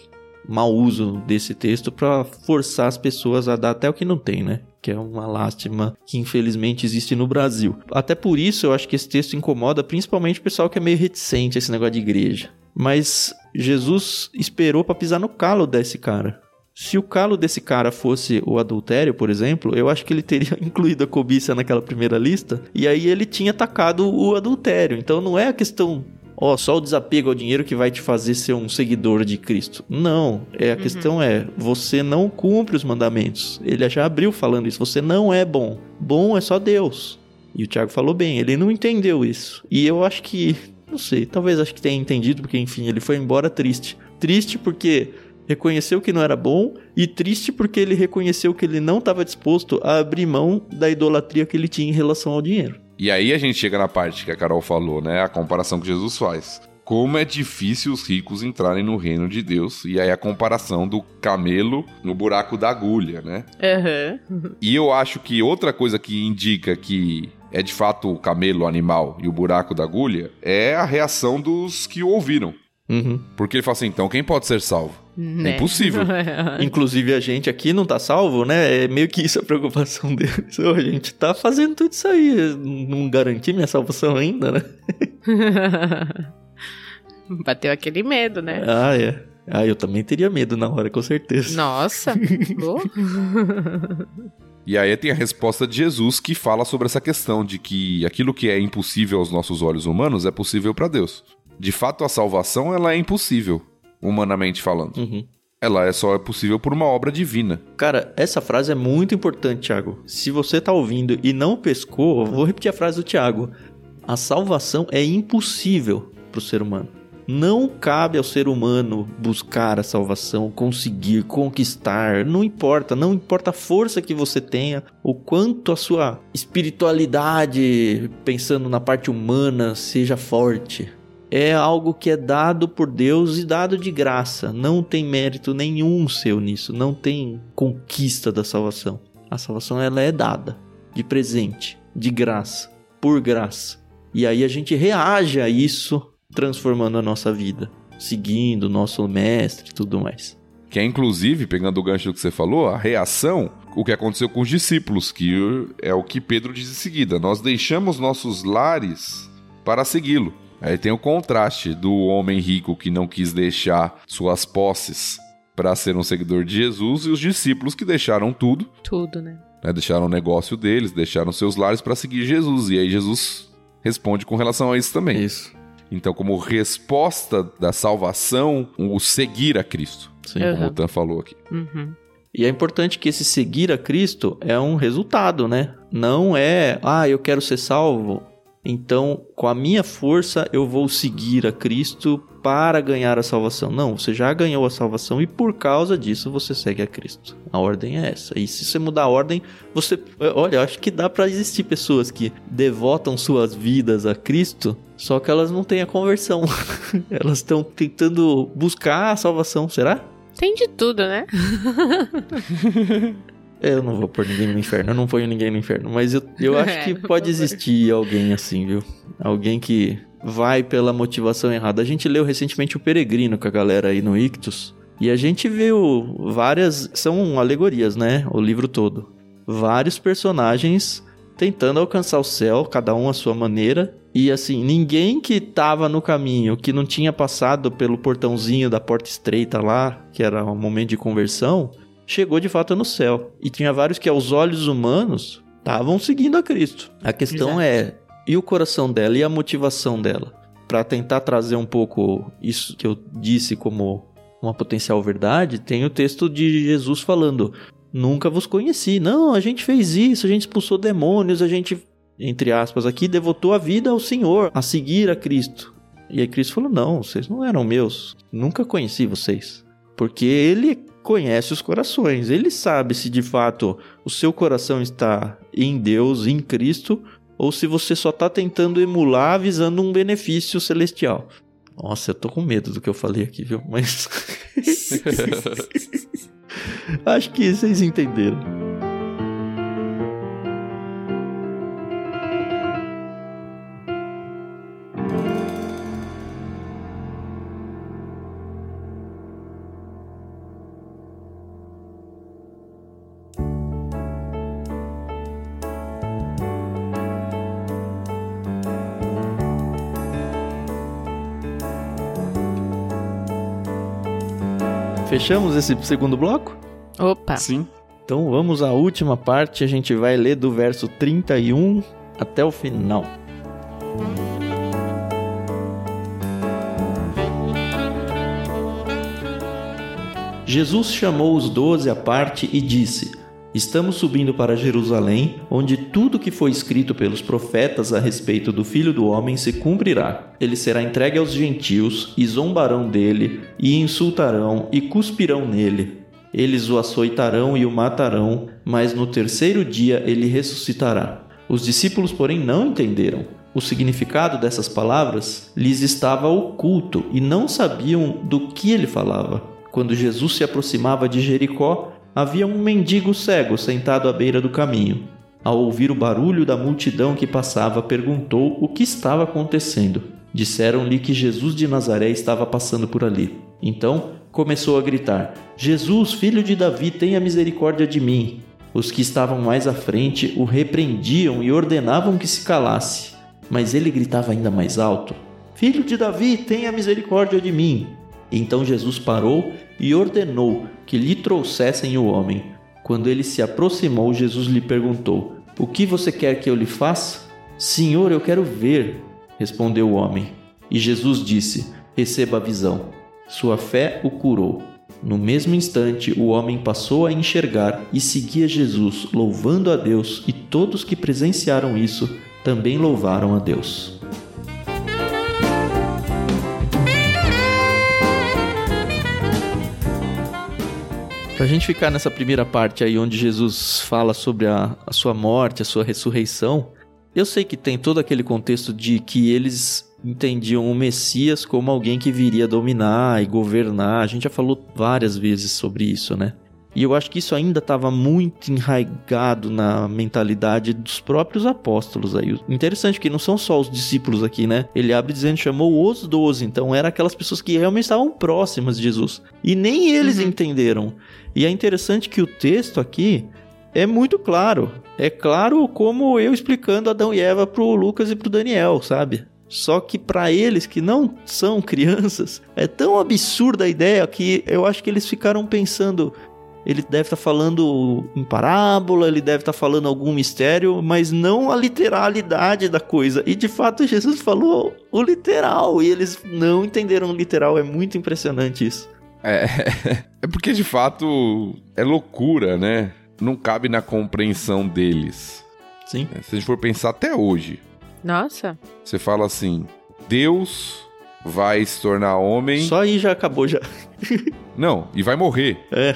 mau uso desse texto para forçar as pessoas a dar até o que não tem, né? que é uma lástima que infelizmente existe no Brasil. Até por isso eu acho que esse texto incomoda principalmente o pessoal que é meio reticente a esse negócio de igreja. Mas Jesus esperou para pisar no calo desse cara. Se o calo desse cara fosse o adultério, por exemplo, eu acho que ele teria incluído a cobiça naquela primeira lista e aí ele tinha atacado o adultério. Então não é a questão ó, só o desapego ao dinheiro que vai te fazer ser um seguidor de Cristo. Não, é a uhum. questão é, você não cumpre os mandamentos. Ele já abriu falando isso, você não é bom. Bom é só Deus. E o Tiago falou bem, ele não entendeu isso. E eu acho que, não sei, talvez acho que tenha entendido, porque enfim, ele foi embora triste. Triste porque reconheceu que não era bom e triste porque ele reconheceu que ele não estava disposto a abrir mão da idolatria que ele tinha em relação ao dinheiro. E aí a gente chega na parte que a Carol falou, né? A comparação que Jesus faz. Como é difícil os ricos entrarem no reino de Deus. E aí a comparação do camelo no buraco da agulha, né? Uhum. E eu acho que outra coisa que indica que é de fato o camelo, o animal, e o buraco da agulha, é a reação dos que o ouviram. Uhum. Porque ele fala assim: então quem pode ser salvo? Né? É impossível. Inclusive a gente aqui não tá salvo, né? É meio que isso a preocupação deles. a gente tá fazendo tudo isso aí. Não garantir minha salvação ainda, né? Bateu aquele medo, né? Ah, é. Ah, eu também teria medo na hora, com certeza. Nossa! E aí tem a resposta de Jesus que fala sobre essa questão de que aquilo que é impossível aos nossos olhos humanos é possível para Deus. De fato, a salvação ela é impossível, humanamente falando. Uhum. Ela é só possível por uma obra divina. Cara, essa frase é muito importante, Thiago. Se você tá ouvindo e não pescou, vou repetir a frase do Thiago. A salvação é impossível pro ser humano. Não cabe ao ser humano buscar a salvação, conseguir, conquistar. Não importa, não importa a força que você tenha, o quanto a sua espiritualidade, pensando na parte humana, seja forte. É algo que é dado por Deus e dado de graça. Não tem mérito nenhum seu nisso. Não tem conquista da salvação. A salvação ela é dada de presente, de graça, por graça. E aí a gente reage a isso transformando a nossa vida, seguindo o nosso mestre e tudo mais. Que é, inclusive, pegando o gancho que você falou, a reação, o que aconteceu com os discípulos, que é o que Pedro diz em seguida. Nós deixamos nossos lares para segui-lo. Aí tem o contraste do homem rico que não quis deixar suas posses para ser um seguidor de Jesus e os discípulos que deixaram tudo. Tudo, né? né deixaram o negócio deles, deixaram seus lares para seguir Jesus. E aí Jesus responde com relação a isso também. Isso. Então, como resposta da salvação, o seguir a Cristo. Sim. Como Uhum. o Tan falou aqui. Uhum. E é importante que esse seguir a Cristo é um resultado, né? Não é, ah, eu quero ser salvo, então com a minha força eu vou seguir a Cristo para ganhar a salvação. Não, você já ganhou a salvação e por causa disso você segue a Cristo. A ordem é essa. E se você mudar a ordem, você, olha, acho que dá para existir pessoas que devotam suas vidas a Cristo, só que elas não têm a conversão. elas estão tentando buscar a salvação, será? Tem de tudo, né? Eu não vou pôr ninguém no inferno, eu não ponho ninguém no inferno, mas eu, eu acho É, que pode existir alguém assim, viu? Alguém que vai pela motivação errada. A gente leu recentemente o Peregrino com a galera aí no Ictus, e a gente viu várias. São alegorias, né? O livro todo. Vários personagens tentando alcançar o céu, cada um à sua maneira. E assim, ninguém que tava no caminho, que não tinha passado pelo portãozinho da porta estreita lá, que era um momento de conversão, chegou de fato no céu. E tinha vários que, aos olhos humanos, estavam seguindo a Cristo. A questão Exato. é: e o coração dela e a motivação dela? Para tentar trazer um pouco isso que eu disse como uma potencial verdade, tem o texto de Jesus falando: Nunca vos conheci. Não, a gente fez isso, a gente expulsou demônios, a gente, entre aspas, aqui, devotou a vida ao Senhor, a seguir a Cristo. E aí Cristo falou: Não, vocês não eram meus. Nunca conheci vocês. Porque ele conhece os corações. Ele sabe se de fato o seu coração está em Deus, em Cristo, ou se você só está tentando emular visando um benefício celestial. Nossa, eu tô com medo do que eu falei aqui, viu? Mas. Acho que vocês entenderam. Fechamos esse segundo bloco? Opa. Sim. Então vamos à última parte, a gente vai ler do verso 31 até o final. Jesus chamou os doze à parte e disse: Estamos subindo para Jerusalém, onde tudo que foi escrito pelos profetas a respeito do Filho do Homem se cumprirá. Ele será entregue aos gentios, e zombarão dele, e insultarão, e cuspirão nele. Eles o açoitarão e o matarão, mas no terceiro dia ele ressuscitará. Os discípulos, porém, não entenderam. O significado dessas palavras lhes estava oculto e não sabiam do que ele falava. Quando Jesus se aproximava de Jericó, havia um mendigo cego sentado à beira do caminho. Ao ouvir o barulho da multidão que passava, perguntou o que estava acontecendo. Disseram-lhe que Jesus de Nazaré estava passando por ali. Então começou a gritar: Jesus, filho de Davi, tenha misericórdia de mim. Os que estavam mais à frente o repreendiam e ordenavam que se calasse. Mas ele gritava ainda mais alto: Filho de Davi, tenha misericórdia de mim. Então Jesus parou e ordenou que lhe trouxessem o homem. Quando ele se aproximou, Jesus lhe perguntou: O que você quer que eu lhe faça? Senhor, eu quero ver, respondeu o homem. E Jesus disse: Receba a visão. Sua fé o curou. No mesmo instante, o homem passou a enxergar e seguia Jesus, louvando a Deus, e todos que presenciaram isso também louvaram a Deus. Pra gente ficar nessa primeira parte aí, onde Jesus fala sobre a, a sua morte, a sua ressurreição, eu sei que tem todo aquele contexto de que eles entendiam o Messias como alguém que viria dominar e governar. A gente já falou várias vezes sobre isso, né? E eu acho que isso ainda estava muito enraigado na mentalidade dos próprios apóstolos aí. Interessante que não são só os discípulos aqui, né? Ele abre dizendo chamou os doze, então eram aquelas pessoas que realmente estavam próximas de Jesus. E nem eles uhum. entenderam. E é interessante que o texto aqui é muito claro. É claro como eu explicando Adão e Eva pro Lucas e pro Daniel, sabe? Só que para eles que não são crianças, é tão absurda a ideia que eu acho que eles ficaram pensando, ele deve estar tá falando em parábola, ele deve estar tá falando algum mistério, mas não a literalidade da coisa. E de fato Jesus falou o literal e eles não entenderam o literal. É muito impressionante isso. É, é porque de fato é loucura, né? Não cabe na compreensão deles. Sim. É, se a gente for pensar até hoje. Nossa. Você fala assim: Deus vai se tornar homem. Só aí já acabou já. Não, e vai morrer. É.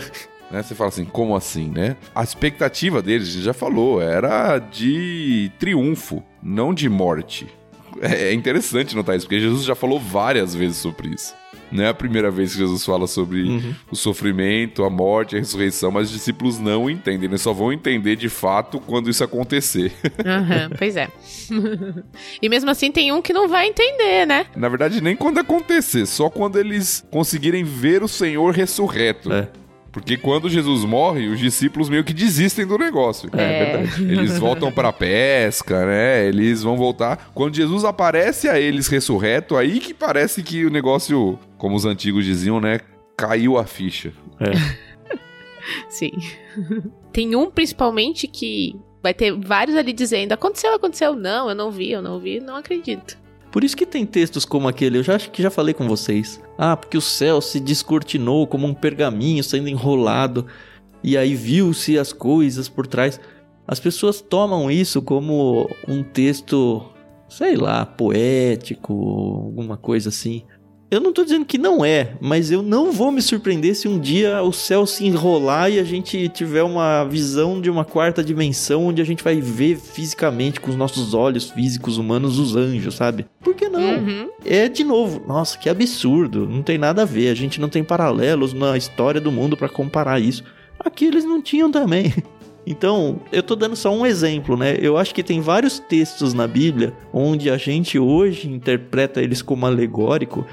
Né? Você fala assim, como assim, né? A expectativa deles, a gente já falou, era de triunfo, não de morte. É, é interessante notar isso, porque Jesus já falou várias vezes sobre isso. Não é a primeira vez que Jesus fala sobre uhum. o sofrimento, a morte, a ressurreição, mas os discípulos não entendem. Eles só vão entender de fato quando isso acontecer. Uhum, pois é. e mesmo assim tem um que não vai entender, né? Na verdade, nem quando acontecer, só quando eles conseguirem ver o Senhor ressurreto. É. Porque quando Jesus morre, os discípulos meio que desistem do negócio. É, é verdade. Eles voltam pra pesca, né? Eles vão voltar. Quando Jesus aparece a eles ressurreto, aí que parece que o negócio, como os antigos diziam, né? Caiu a ficha. É. Sim. Tem um principalmente que vai ter vários ali dizendo: aconteceu, aconteceu. Não, eu não vi, eu não vi, não acredito. Por isso que tem textos como aquele, eu já acho que já falei com vocês. Ah, porque o céu se descortinou como um pergaminho sendo enrolado e aí viu-se as coisas por trás. As pessoas tomam isso como um texto, sei lá, poético, alguma coisa assim. Eu não tô dizendo que não é, mas eu não vou me surpreender se um dia o céu se enrolar e a gente tiver uma visão de uma quarta dimensão onde a gente vai ver fisicamente com os nossos olhos físicos humanos os anjos, sabe? Por que não? Uhum. É de novo, nossa, que absurdo, não tem nada a ver, a gente não tem paralelos na história do mundo para comparar isso. Aqui eles não tinham também. Então, eu tô dando só um exemplo, né? Eu acho que tem vários textos na Bíblia onde a gente hoje interpreta eles como alegórico,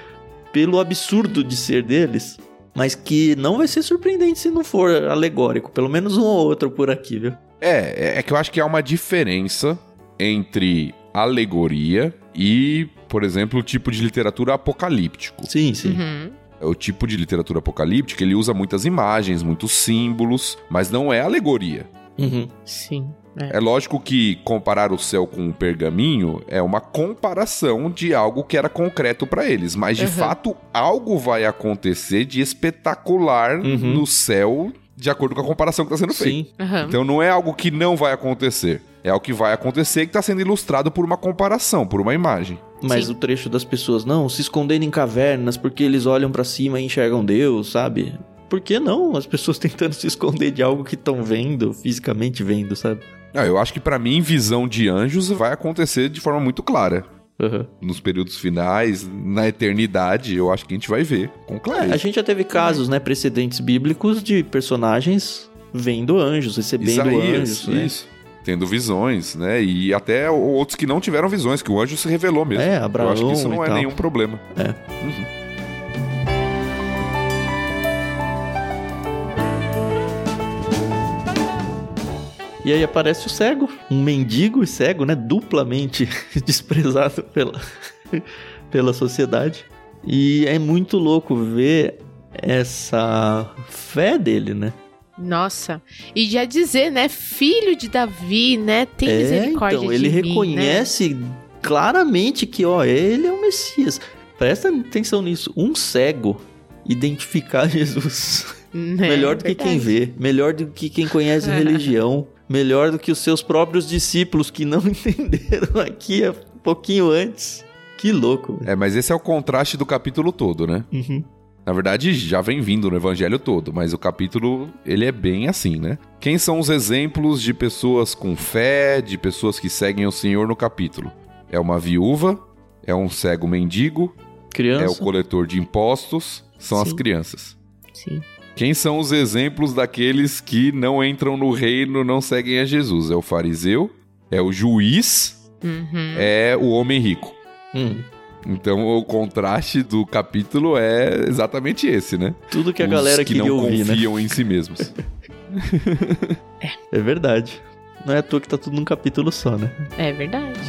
pelo absurdo de ser deles, mas que não vai ser surpreendente se não for alegórico, pelo menos um ou outro por aqui, viu? É, é que eu acho que há uma diferença entre alegoria e, por exemplo, o tipo de literatura apocalíptico. Sim, sim. Uhum. O tipo de literatura apocalíptica, ele usa muitas imagens, muitos símbolos, mas não é alegoria. Uhum. Sim. É. é. lógico que comparar o céu com um pergaminho é uma comparação de algo que era concreto para eles, mas de uhum. fato algo vai acontecer de espetacular uhum. no céu de acordo com a comparação que está sendo feita. Uhum. Então não é algo que não vai acontecer. É o que vai acontecer que está sendo ilustrado por uma comparação, por uma imagem. Mas Sim. o trecho das pessoas, não, se escondendo em cavernas porque eles olham para cima e enxergam Deus, sabe? Por que não? As pessoas tentando se esconder de algo que estão vendo, fisicamente vendo, sabe? Ah, eu acho que para mim, visão de anjos vai acontecer de forma muito clara. Uhum. Nos períodos finais, na eternidade, eu acho que a gente vai ver com clareza. É, a gente já teve casos, né, precedentes bíblicos de personagens vendo anjos, recebendo Isaías, anjos. Né? Isso. Tendo visões, né? E até outros que não tiveram visões, que o anjo se revelou mesmo. É, Abraão. Eu acho que isso não é tal. nenhum problema. É. Uhum. E aí aparece o cego, um mendigo e cego, né? Duplamente desprezado pela, pela sociedade. E é muito louco ver essa fé dele, né? Nossa, e já dizer, né? Filho de Davi, né? Tem é, misericórdia então, ele de reconhece mim, né? claramente que, ó, ele é o Messias. Presta atenção nisso. Um cego identificar Jesus. É, melhor do verdade. que quem vê, melhor do que quem conhece religião, melhor do que os seus próprios discípulos que não entenderam aqui um pouquinho antes. Que louco. É, mas esse é o contraste do capítulo todo, né? Uhum. Na verdade, já vem vindo no evangelho todo, mas o capítulo, ele é bem assim, né? Quem são os exemplos de pessoas com fé, de pessoas que seguem o Senhor no capítulo? É uma viúva, é um cego mendigo, Criança. é o coletor de impostos, são as Sim. crianças. Sim. Quem são os exemplos daqueles que não entram no reino, não seguem a Jesus? É o fariseu, é o juiz, Uhum. é o homem rico. Hum, Então o contraste do capítulo é exatamente esse, né? tudo que a Os galera que não ouvir, né? confiam em si mesmos. É verdade. Não é à toa que tá tudo num capítulo só, né? É verdade.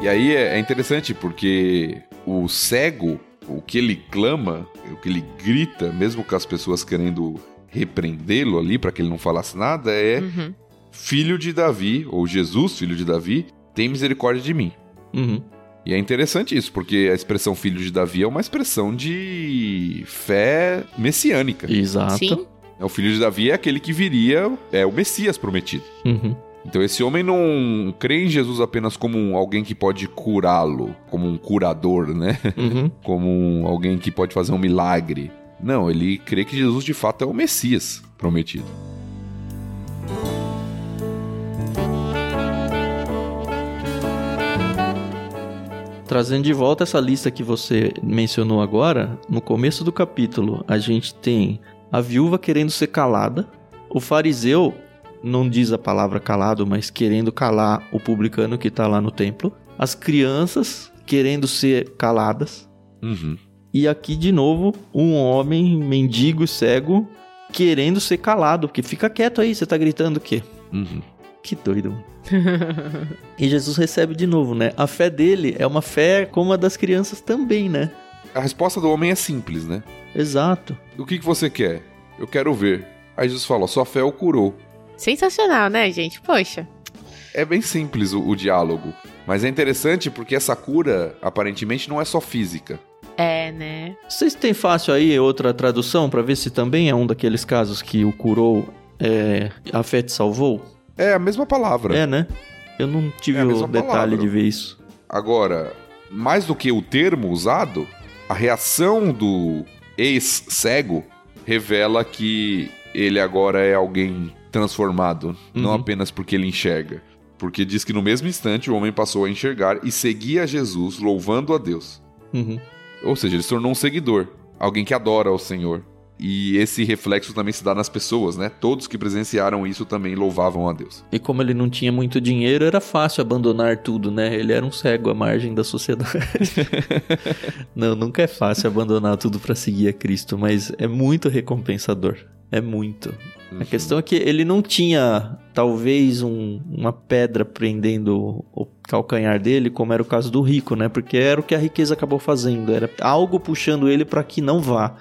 E aí é é interessante porque o cego, o que ele clama, o que ele grita, mesmo com as pessoas querendo repreendê-lo ali para que ele não falasse nada, é Uhum. filho de Davi, ou Jesus, filho de Davi, tem misericórdia de mim. Uhum. E é interessante isso, porque a expressão filho de Davi é uma expressão de fé messiânica. Exato. Sim. O filho de Davi é aquele que viria, é o Messias prometido. Uhum. Então esse homem não crê em Jesus apenas como um- alguém que pode curá-lo, como um curador, né? Uhum. Como um- alguém que pode fazer um milagre. Não, ele crê que Jesus de fato é o Messias prometido. Trazendo de volta essa lista que você mencionou agora, no começo do capítulo, a gente tem a viúva querendo ser calada, o fariseu não diz a palavra calado, mas querendo calar o publicano que tá lá no templo, as crianças querendo ser caladas, Uhum. e aqui de novo um homem mendigo e cego querendo ser calado, porque fica quieto aí, você tá gritando o quê? Uhum. Que doido. E Jesus recebe de novo, né? A fé dele é uma fé como a das crianças também, né? A resposta do homem é simples, né? Exato. O que, que você quer? Eu quero ver. Aí Jesus fala: sua fé o curou. Sensacional, né, gente? Poxa. É bem simples o, o diálogo. Mas é interessante porque essa cura, aparentemente, não é só física. É, né? Vocês têm fácil aí outra tradução pra ver se também é um daqueles casos que o curou, é, a fé te salvou? É a mesma palavra. É, né? Eu não tive É o detalhe palavra. de ver isso. Agora, mais do que o termo usado, a reação do ex-cego revela que ele agora é alguém transformado, não Uhum. apenas porque ele enxerga. Porque diz que no mesmo instante o homem passou a enxergar e seguia Jesus, louvando a Deus. Uhum. Ou seja, ele se tornou um seguidor, alguém que adora ao Senhor. E esse reflexo também se dá nas pessoas, né? Todos que presenciaram isso também louvavam a Deus. E como ele não tinha muito dinheiro, era fácil abandonar tudo, né? Ele era um cego à margem da sociedade. não, nunca é fácil abandonar tudo pra seguir a Cristo, mas é muito recompensador. É muito. A questão é que ele não tinha, talvez, um- uma pedra prendendo o calcanhar dele, como era o caso do rico, né? Porque era o que a riqueza acabou fazendo. Era algo puxando ele para que não vá.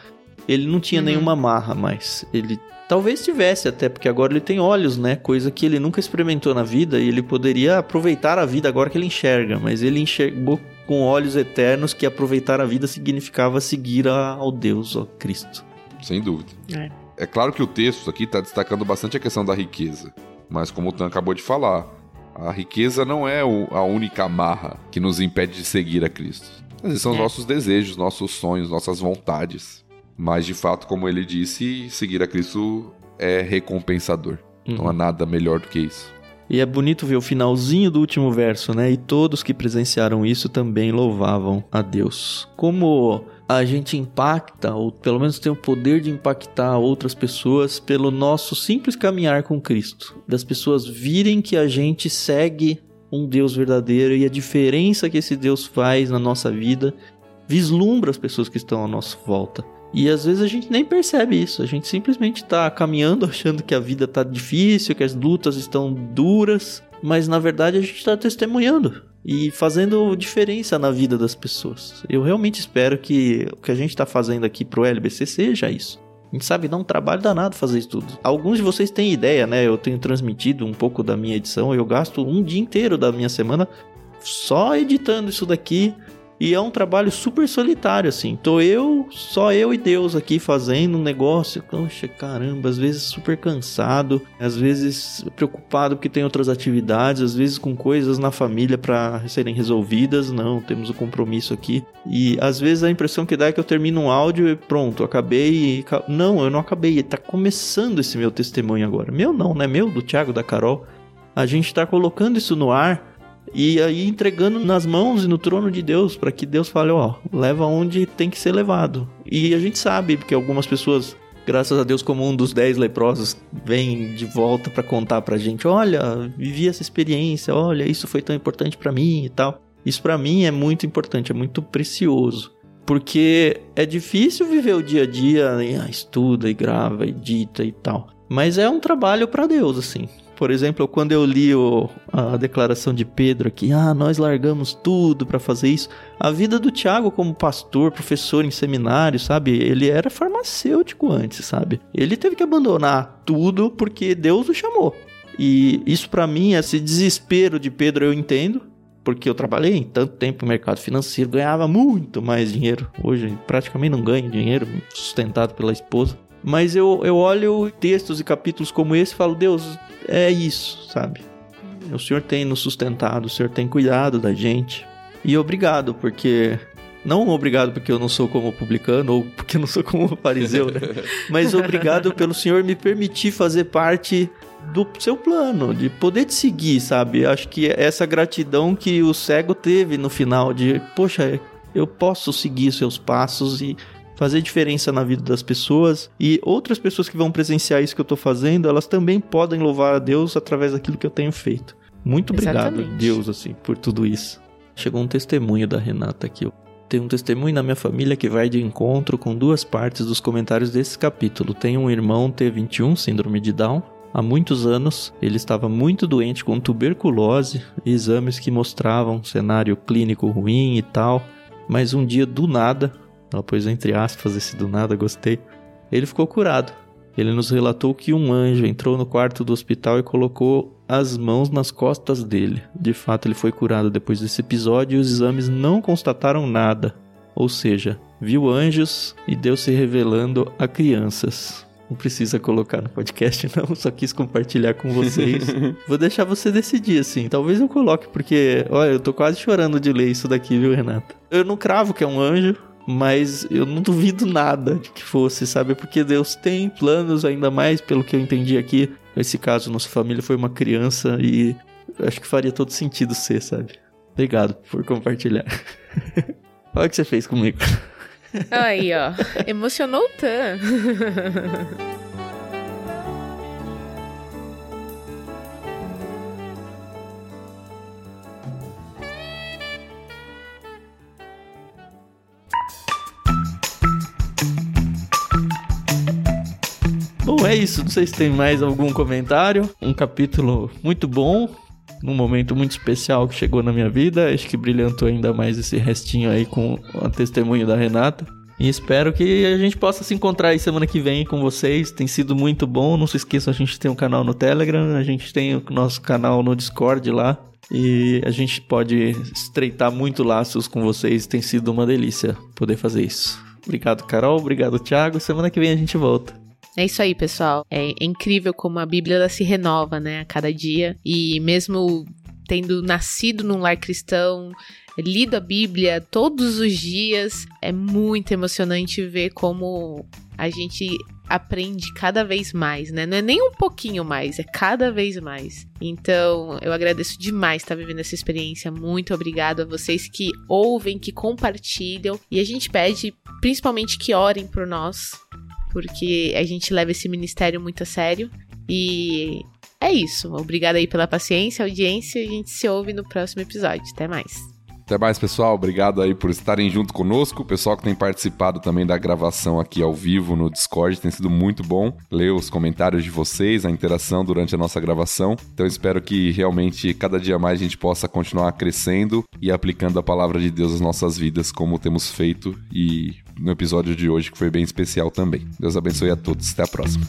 Ele não tinha Uhum. nenhuma marra mais. Ele talvez tivesse, até porque agora ele tem olhos, né? Coisa que ele nunca experimentou na vida e ele poderia aproveitar a vida agora que ele enxerga. Mas ele enxergou com olhos eternos que aproveitar a vida significava seguir a- ao Deus, ao Cristo. Sem dúvida. É. É claro que o texto aqui está destacando bastante a questão da riqueza. Mas como o Tan acabou de falar, a riqueza não é a única amarra que nos impede de seguir a Cristo. Esses são os É. nossos desejos, nossos sonhos, nossas vontades. Mas de fato, como ele disse, seguir a Cristo é recompensador. Não há nada melhor do que isso. E é bonito ver o finalzinho do último verso, né? E todos que presenciaram isso também louvavam a Deus. Como a gente impacta, ou pelo menos tem o poder de impactar outras pessoas pelo nosso simples caminhar com Cristo. Das pessoas virem que a gente segue um Deus verdadeiro e a diferença que esse Deus faz na nossa vida vislumbra as pessoas que estão à nossa volta. E às vezes a gente nem percebe isso, a gente simplesmente tá caminhando achando que a vida tá difícil, que as lutas estão duras, mas na verdade a gente tá testemunhando e fazendo diferença na vida das pessoas. Eu realmente espero que o que a gente tá fazendo aqui pro LBC seja isso. A gente sabe, dá um trabalho danado fazer isso tudo. Alguns de vocês têm ideia, né? Eu tenho transmitido um pouco da minha edição, eu gasto um dia inteiro da minha semana só editando isso daqui E é um trabalho super solitário, assim. Tô eu, só eu e Deus aqui fazendo um negócio. Poxa, caramba, às vezes super cansado, às vezes preocupado porque tem outras atividades, às vezes com coisas na família para serem resolvidas. Não, temos o um compromisso aqui. E às vezes a impressão que dá é que eu termino um áudio e pronto, acabei. Não, eu não acabei. Tá começando esse meu testemunho agora. Meu não, né? Meu, do Thiago, da Carol. A gente tá colocando isso no ar e aí entregando nas mãos e no trono de Deus, para que Deus fale, ó, leva onde tem que ser levado. E a gente sabe, porque algumas pessoas, graças a Deus, como um dos dez leprosos, vem de volta para contar pra gente, olha, vivi essa experiência, olha, isso foi tão importante para mim e tal. Isso para mim é muito importante, é muito precioso. Porque é difícil viver o dia a dia, e, ah, estuda e grava, edita e tal. Mas é um trabalho para Deus, assim. Por exemplo, quando eu li o, a declaração de Pedro aqui, ah, nós largamos tudo para fazer isso. A vida do Tiago como pastor, professor em seminário, sabe? Ele era farmacêutico antes, sabe? Ele teve que abandonar tudo porque Deus o chamou. E isso para mim, esse desespero de Pedro eu entendo, porque eu trabalhei em tanto tempo no mercado financeiro, ganhava muito mais dinheiro. Hoje praticamente não ganho dinheiro, sustentado pela esposa. Mas eu, eu olho textos e capítulos como esse e falo, Deus, é isso, sabe? O Senhor tem nos sustentado, o Senhor tem cuidado da gente. E obrigado, porque. Não obrigado porque eu não sou como publicano ou porque eu não sou como fariseu, né? Mas obrigado pelo Senhor me permitir fazer parte do seu plano, de poder te seguir, sabe? Acho que essa gratidão que o cego teve no final de, poxa, eu posso seguir seus passos e fazer diferença na vida das pessoas e outras pessoas que vão presenciar isso que eu tô fazendo, elas também podem louvar a Deus através daquilo que eu tenho feito. Muito obrigado, Exatamente. Deus, assim, por tudo isso. Chegou um testemunho da Renata aqui. Tem um testemunho na minha família que vai de encontro com duas partes dos comentários desse capítulo. Tem um irmão T21, síndrome de Down. Há muitos anos, ele estava muito doente com tuberculose, exames que mostravam um cenário clínico ruim e tal. Mas um dia, do nada, ela pôs entre aspas esse do nada, gostei. Ele ficou curado. Ele nos relatou que um anjo entrou no quarto do hospital e colocou as mãos nas costas dele. De fato, ele foi curado depois desse episódio e os exames não constataram nada. Ou seja, viu anjos e Deus se revelando a crianças. Não precisa colocar no podcast, não. Só quis compartilhar com vocês. Vou deixar você decidir, assim. Talvez eu coloque, porque, olha, eu tô quase chorando de ler isso daqui, viu, Renata? Eu não cravo que é um anjo, mas eu não duvido nada de que fosse, sabe? Porque Deus tem planos, ainda mais pelo que eu entendi aqui. Nesse caso, nossa família foi uma criança e acho que faria todo sentido ser, sabe? Obrigado por compartilhar. Olha o que você fez comigo. Aí, ó. Emocionou tanto. Bom, é isso. Não sei se tem mais algum comentário. Um capítulo muito bom, num momento muito especial que chegou na minha vida. Acho que brilhantou ainda mais esse restinho aí com o testemunho da Renata. E espero que a gente possa se encontrar aí semana que vem com vocês. Tem sido muito bom. Não se esqueçam, a gente tem um canal no Telegram, a gente tem o nosso canal no Discord lá. E a gente pode estreitar muito laços com vocês. Tem sido uma delícia poder fazer isso. Obrigado, Carol. Obrigado, Thiago. Semana que vem a gente volta. É isso aí, pessoal. É incrível como a Bíblia se renova, né, a cada dia. E mesmo tendo nascido num lar cristão, lido a Bíblia todos os dias, é muito emocionante ver como a gente aprende cada vez mais, né? Não é nem um pouquinho mais, é cada vez mais. Então, eu agradeço demais estar vivendo essa experiência. Muito obrigado a vocês que ouvem, que compartilham. E a gente pede principalmente que orem por nós, porque a gente leva esse ministério muito a sério. E é isso. Obrigada aí pela paciência, audiência. A gente se ouve no próximo episódio. Até mais. Até mais, pessoal. Obrigado aí por estarem junto conosco. O pessoal que tem participado também da gravação aqui ao vivo no Discord tem sido muito bom ler os comentários de vocês, a interação durante a nossa gravação. Então espero que realmente cada dia mais a gente possa continuar crescendo e aplicando a palavra de Deus às nossas vidas, como temos feito e no episódio de hoje que foi bem especial também. Deus abençoe a todos. Até a próxima.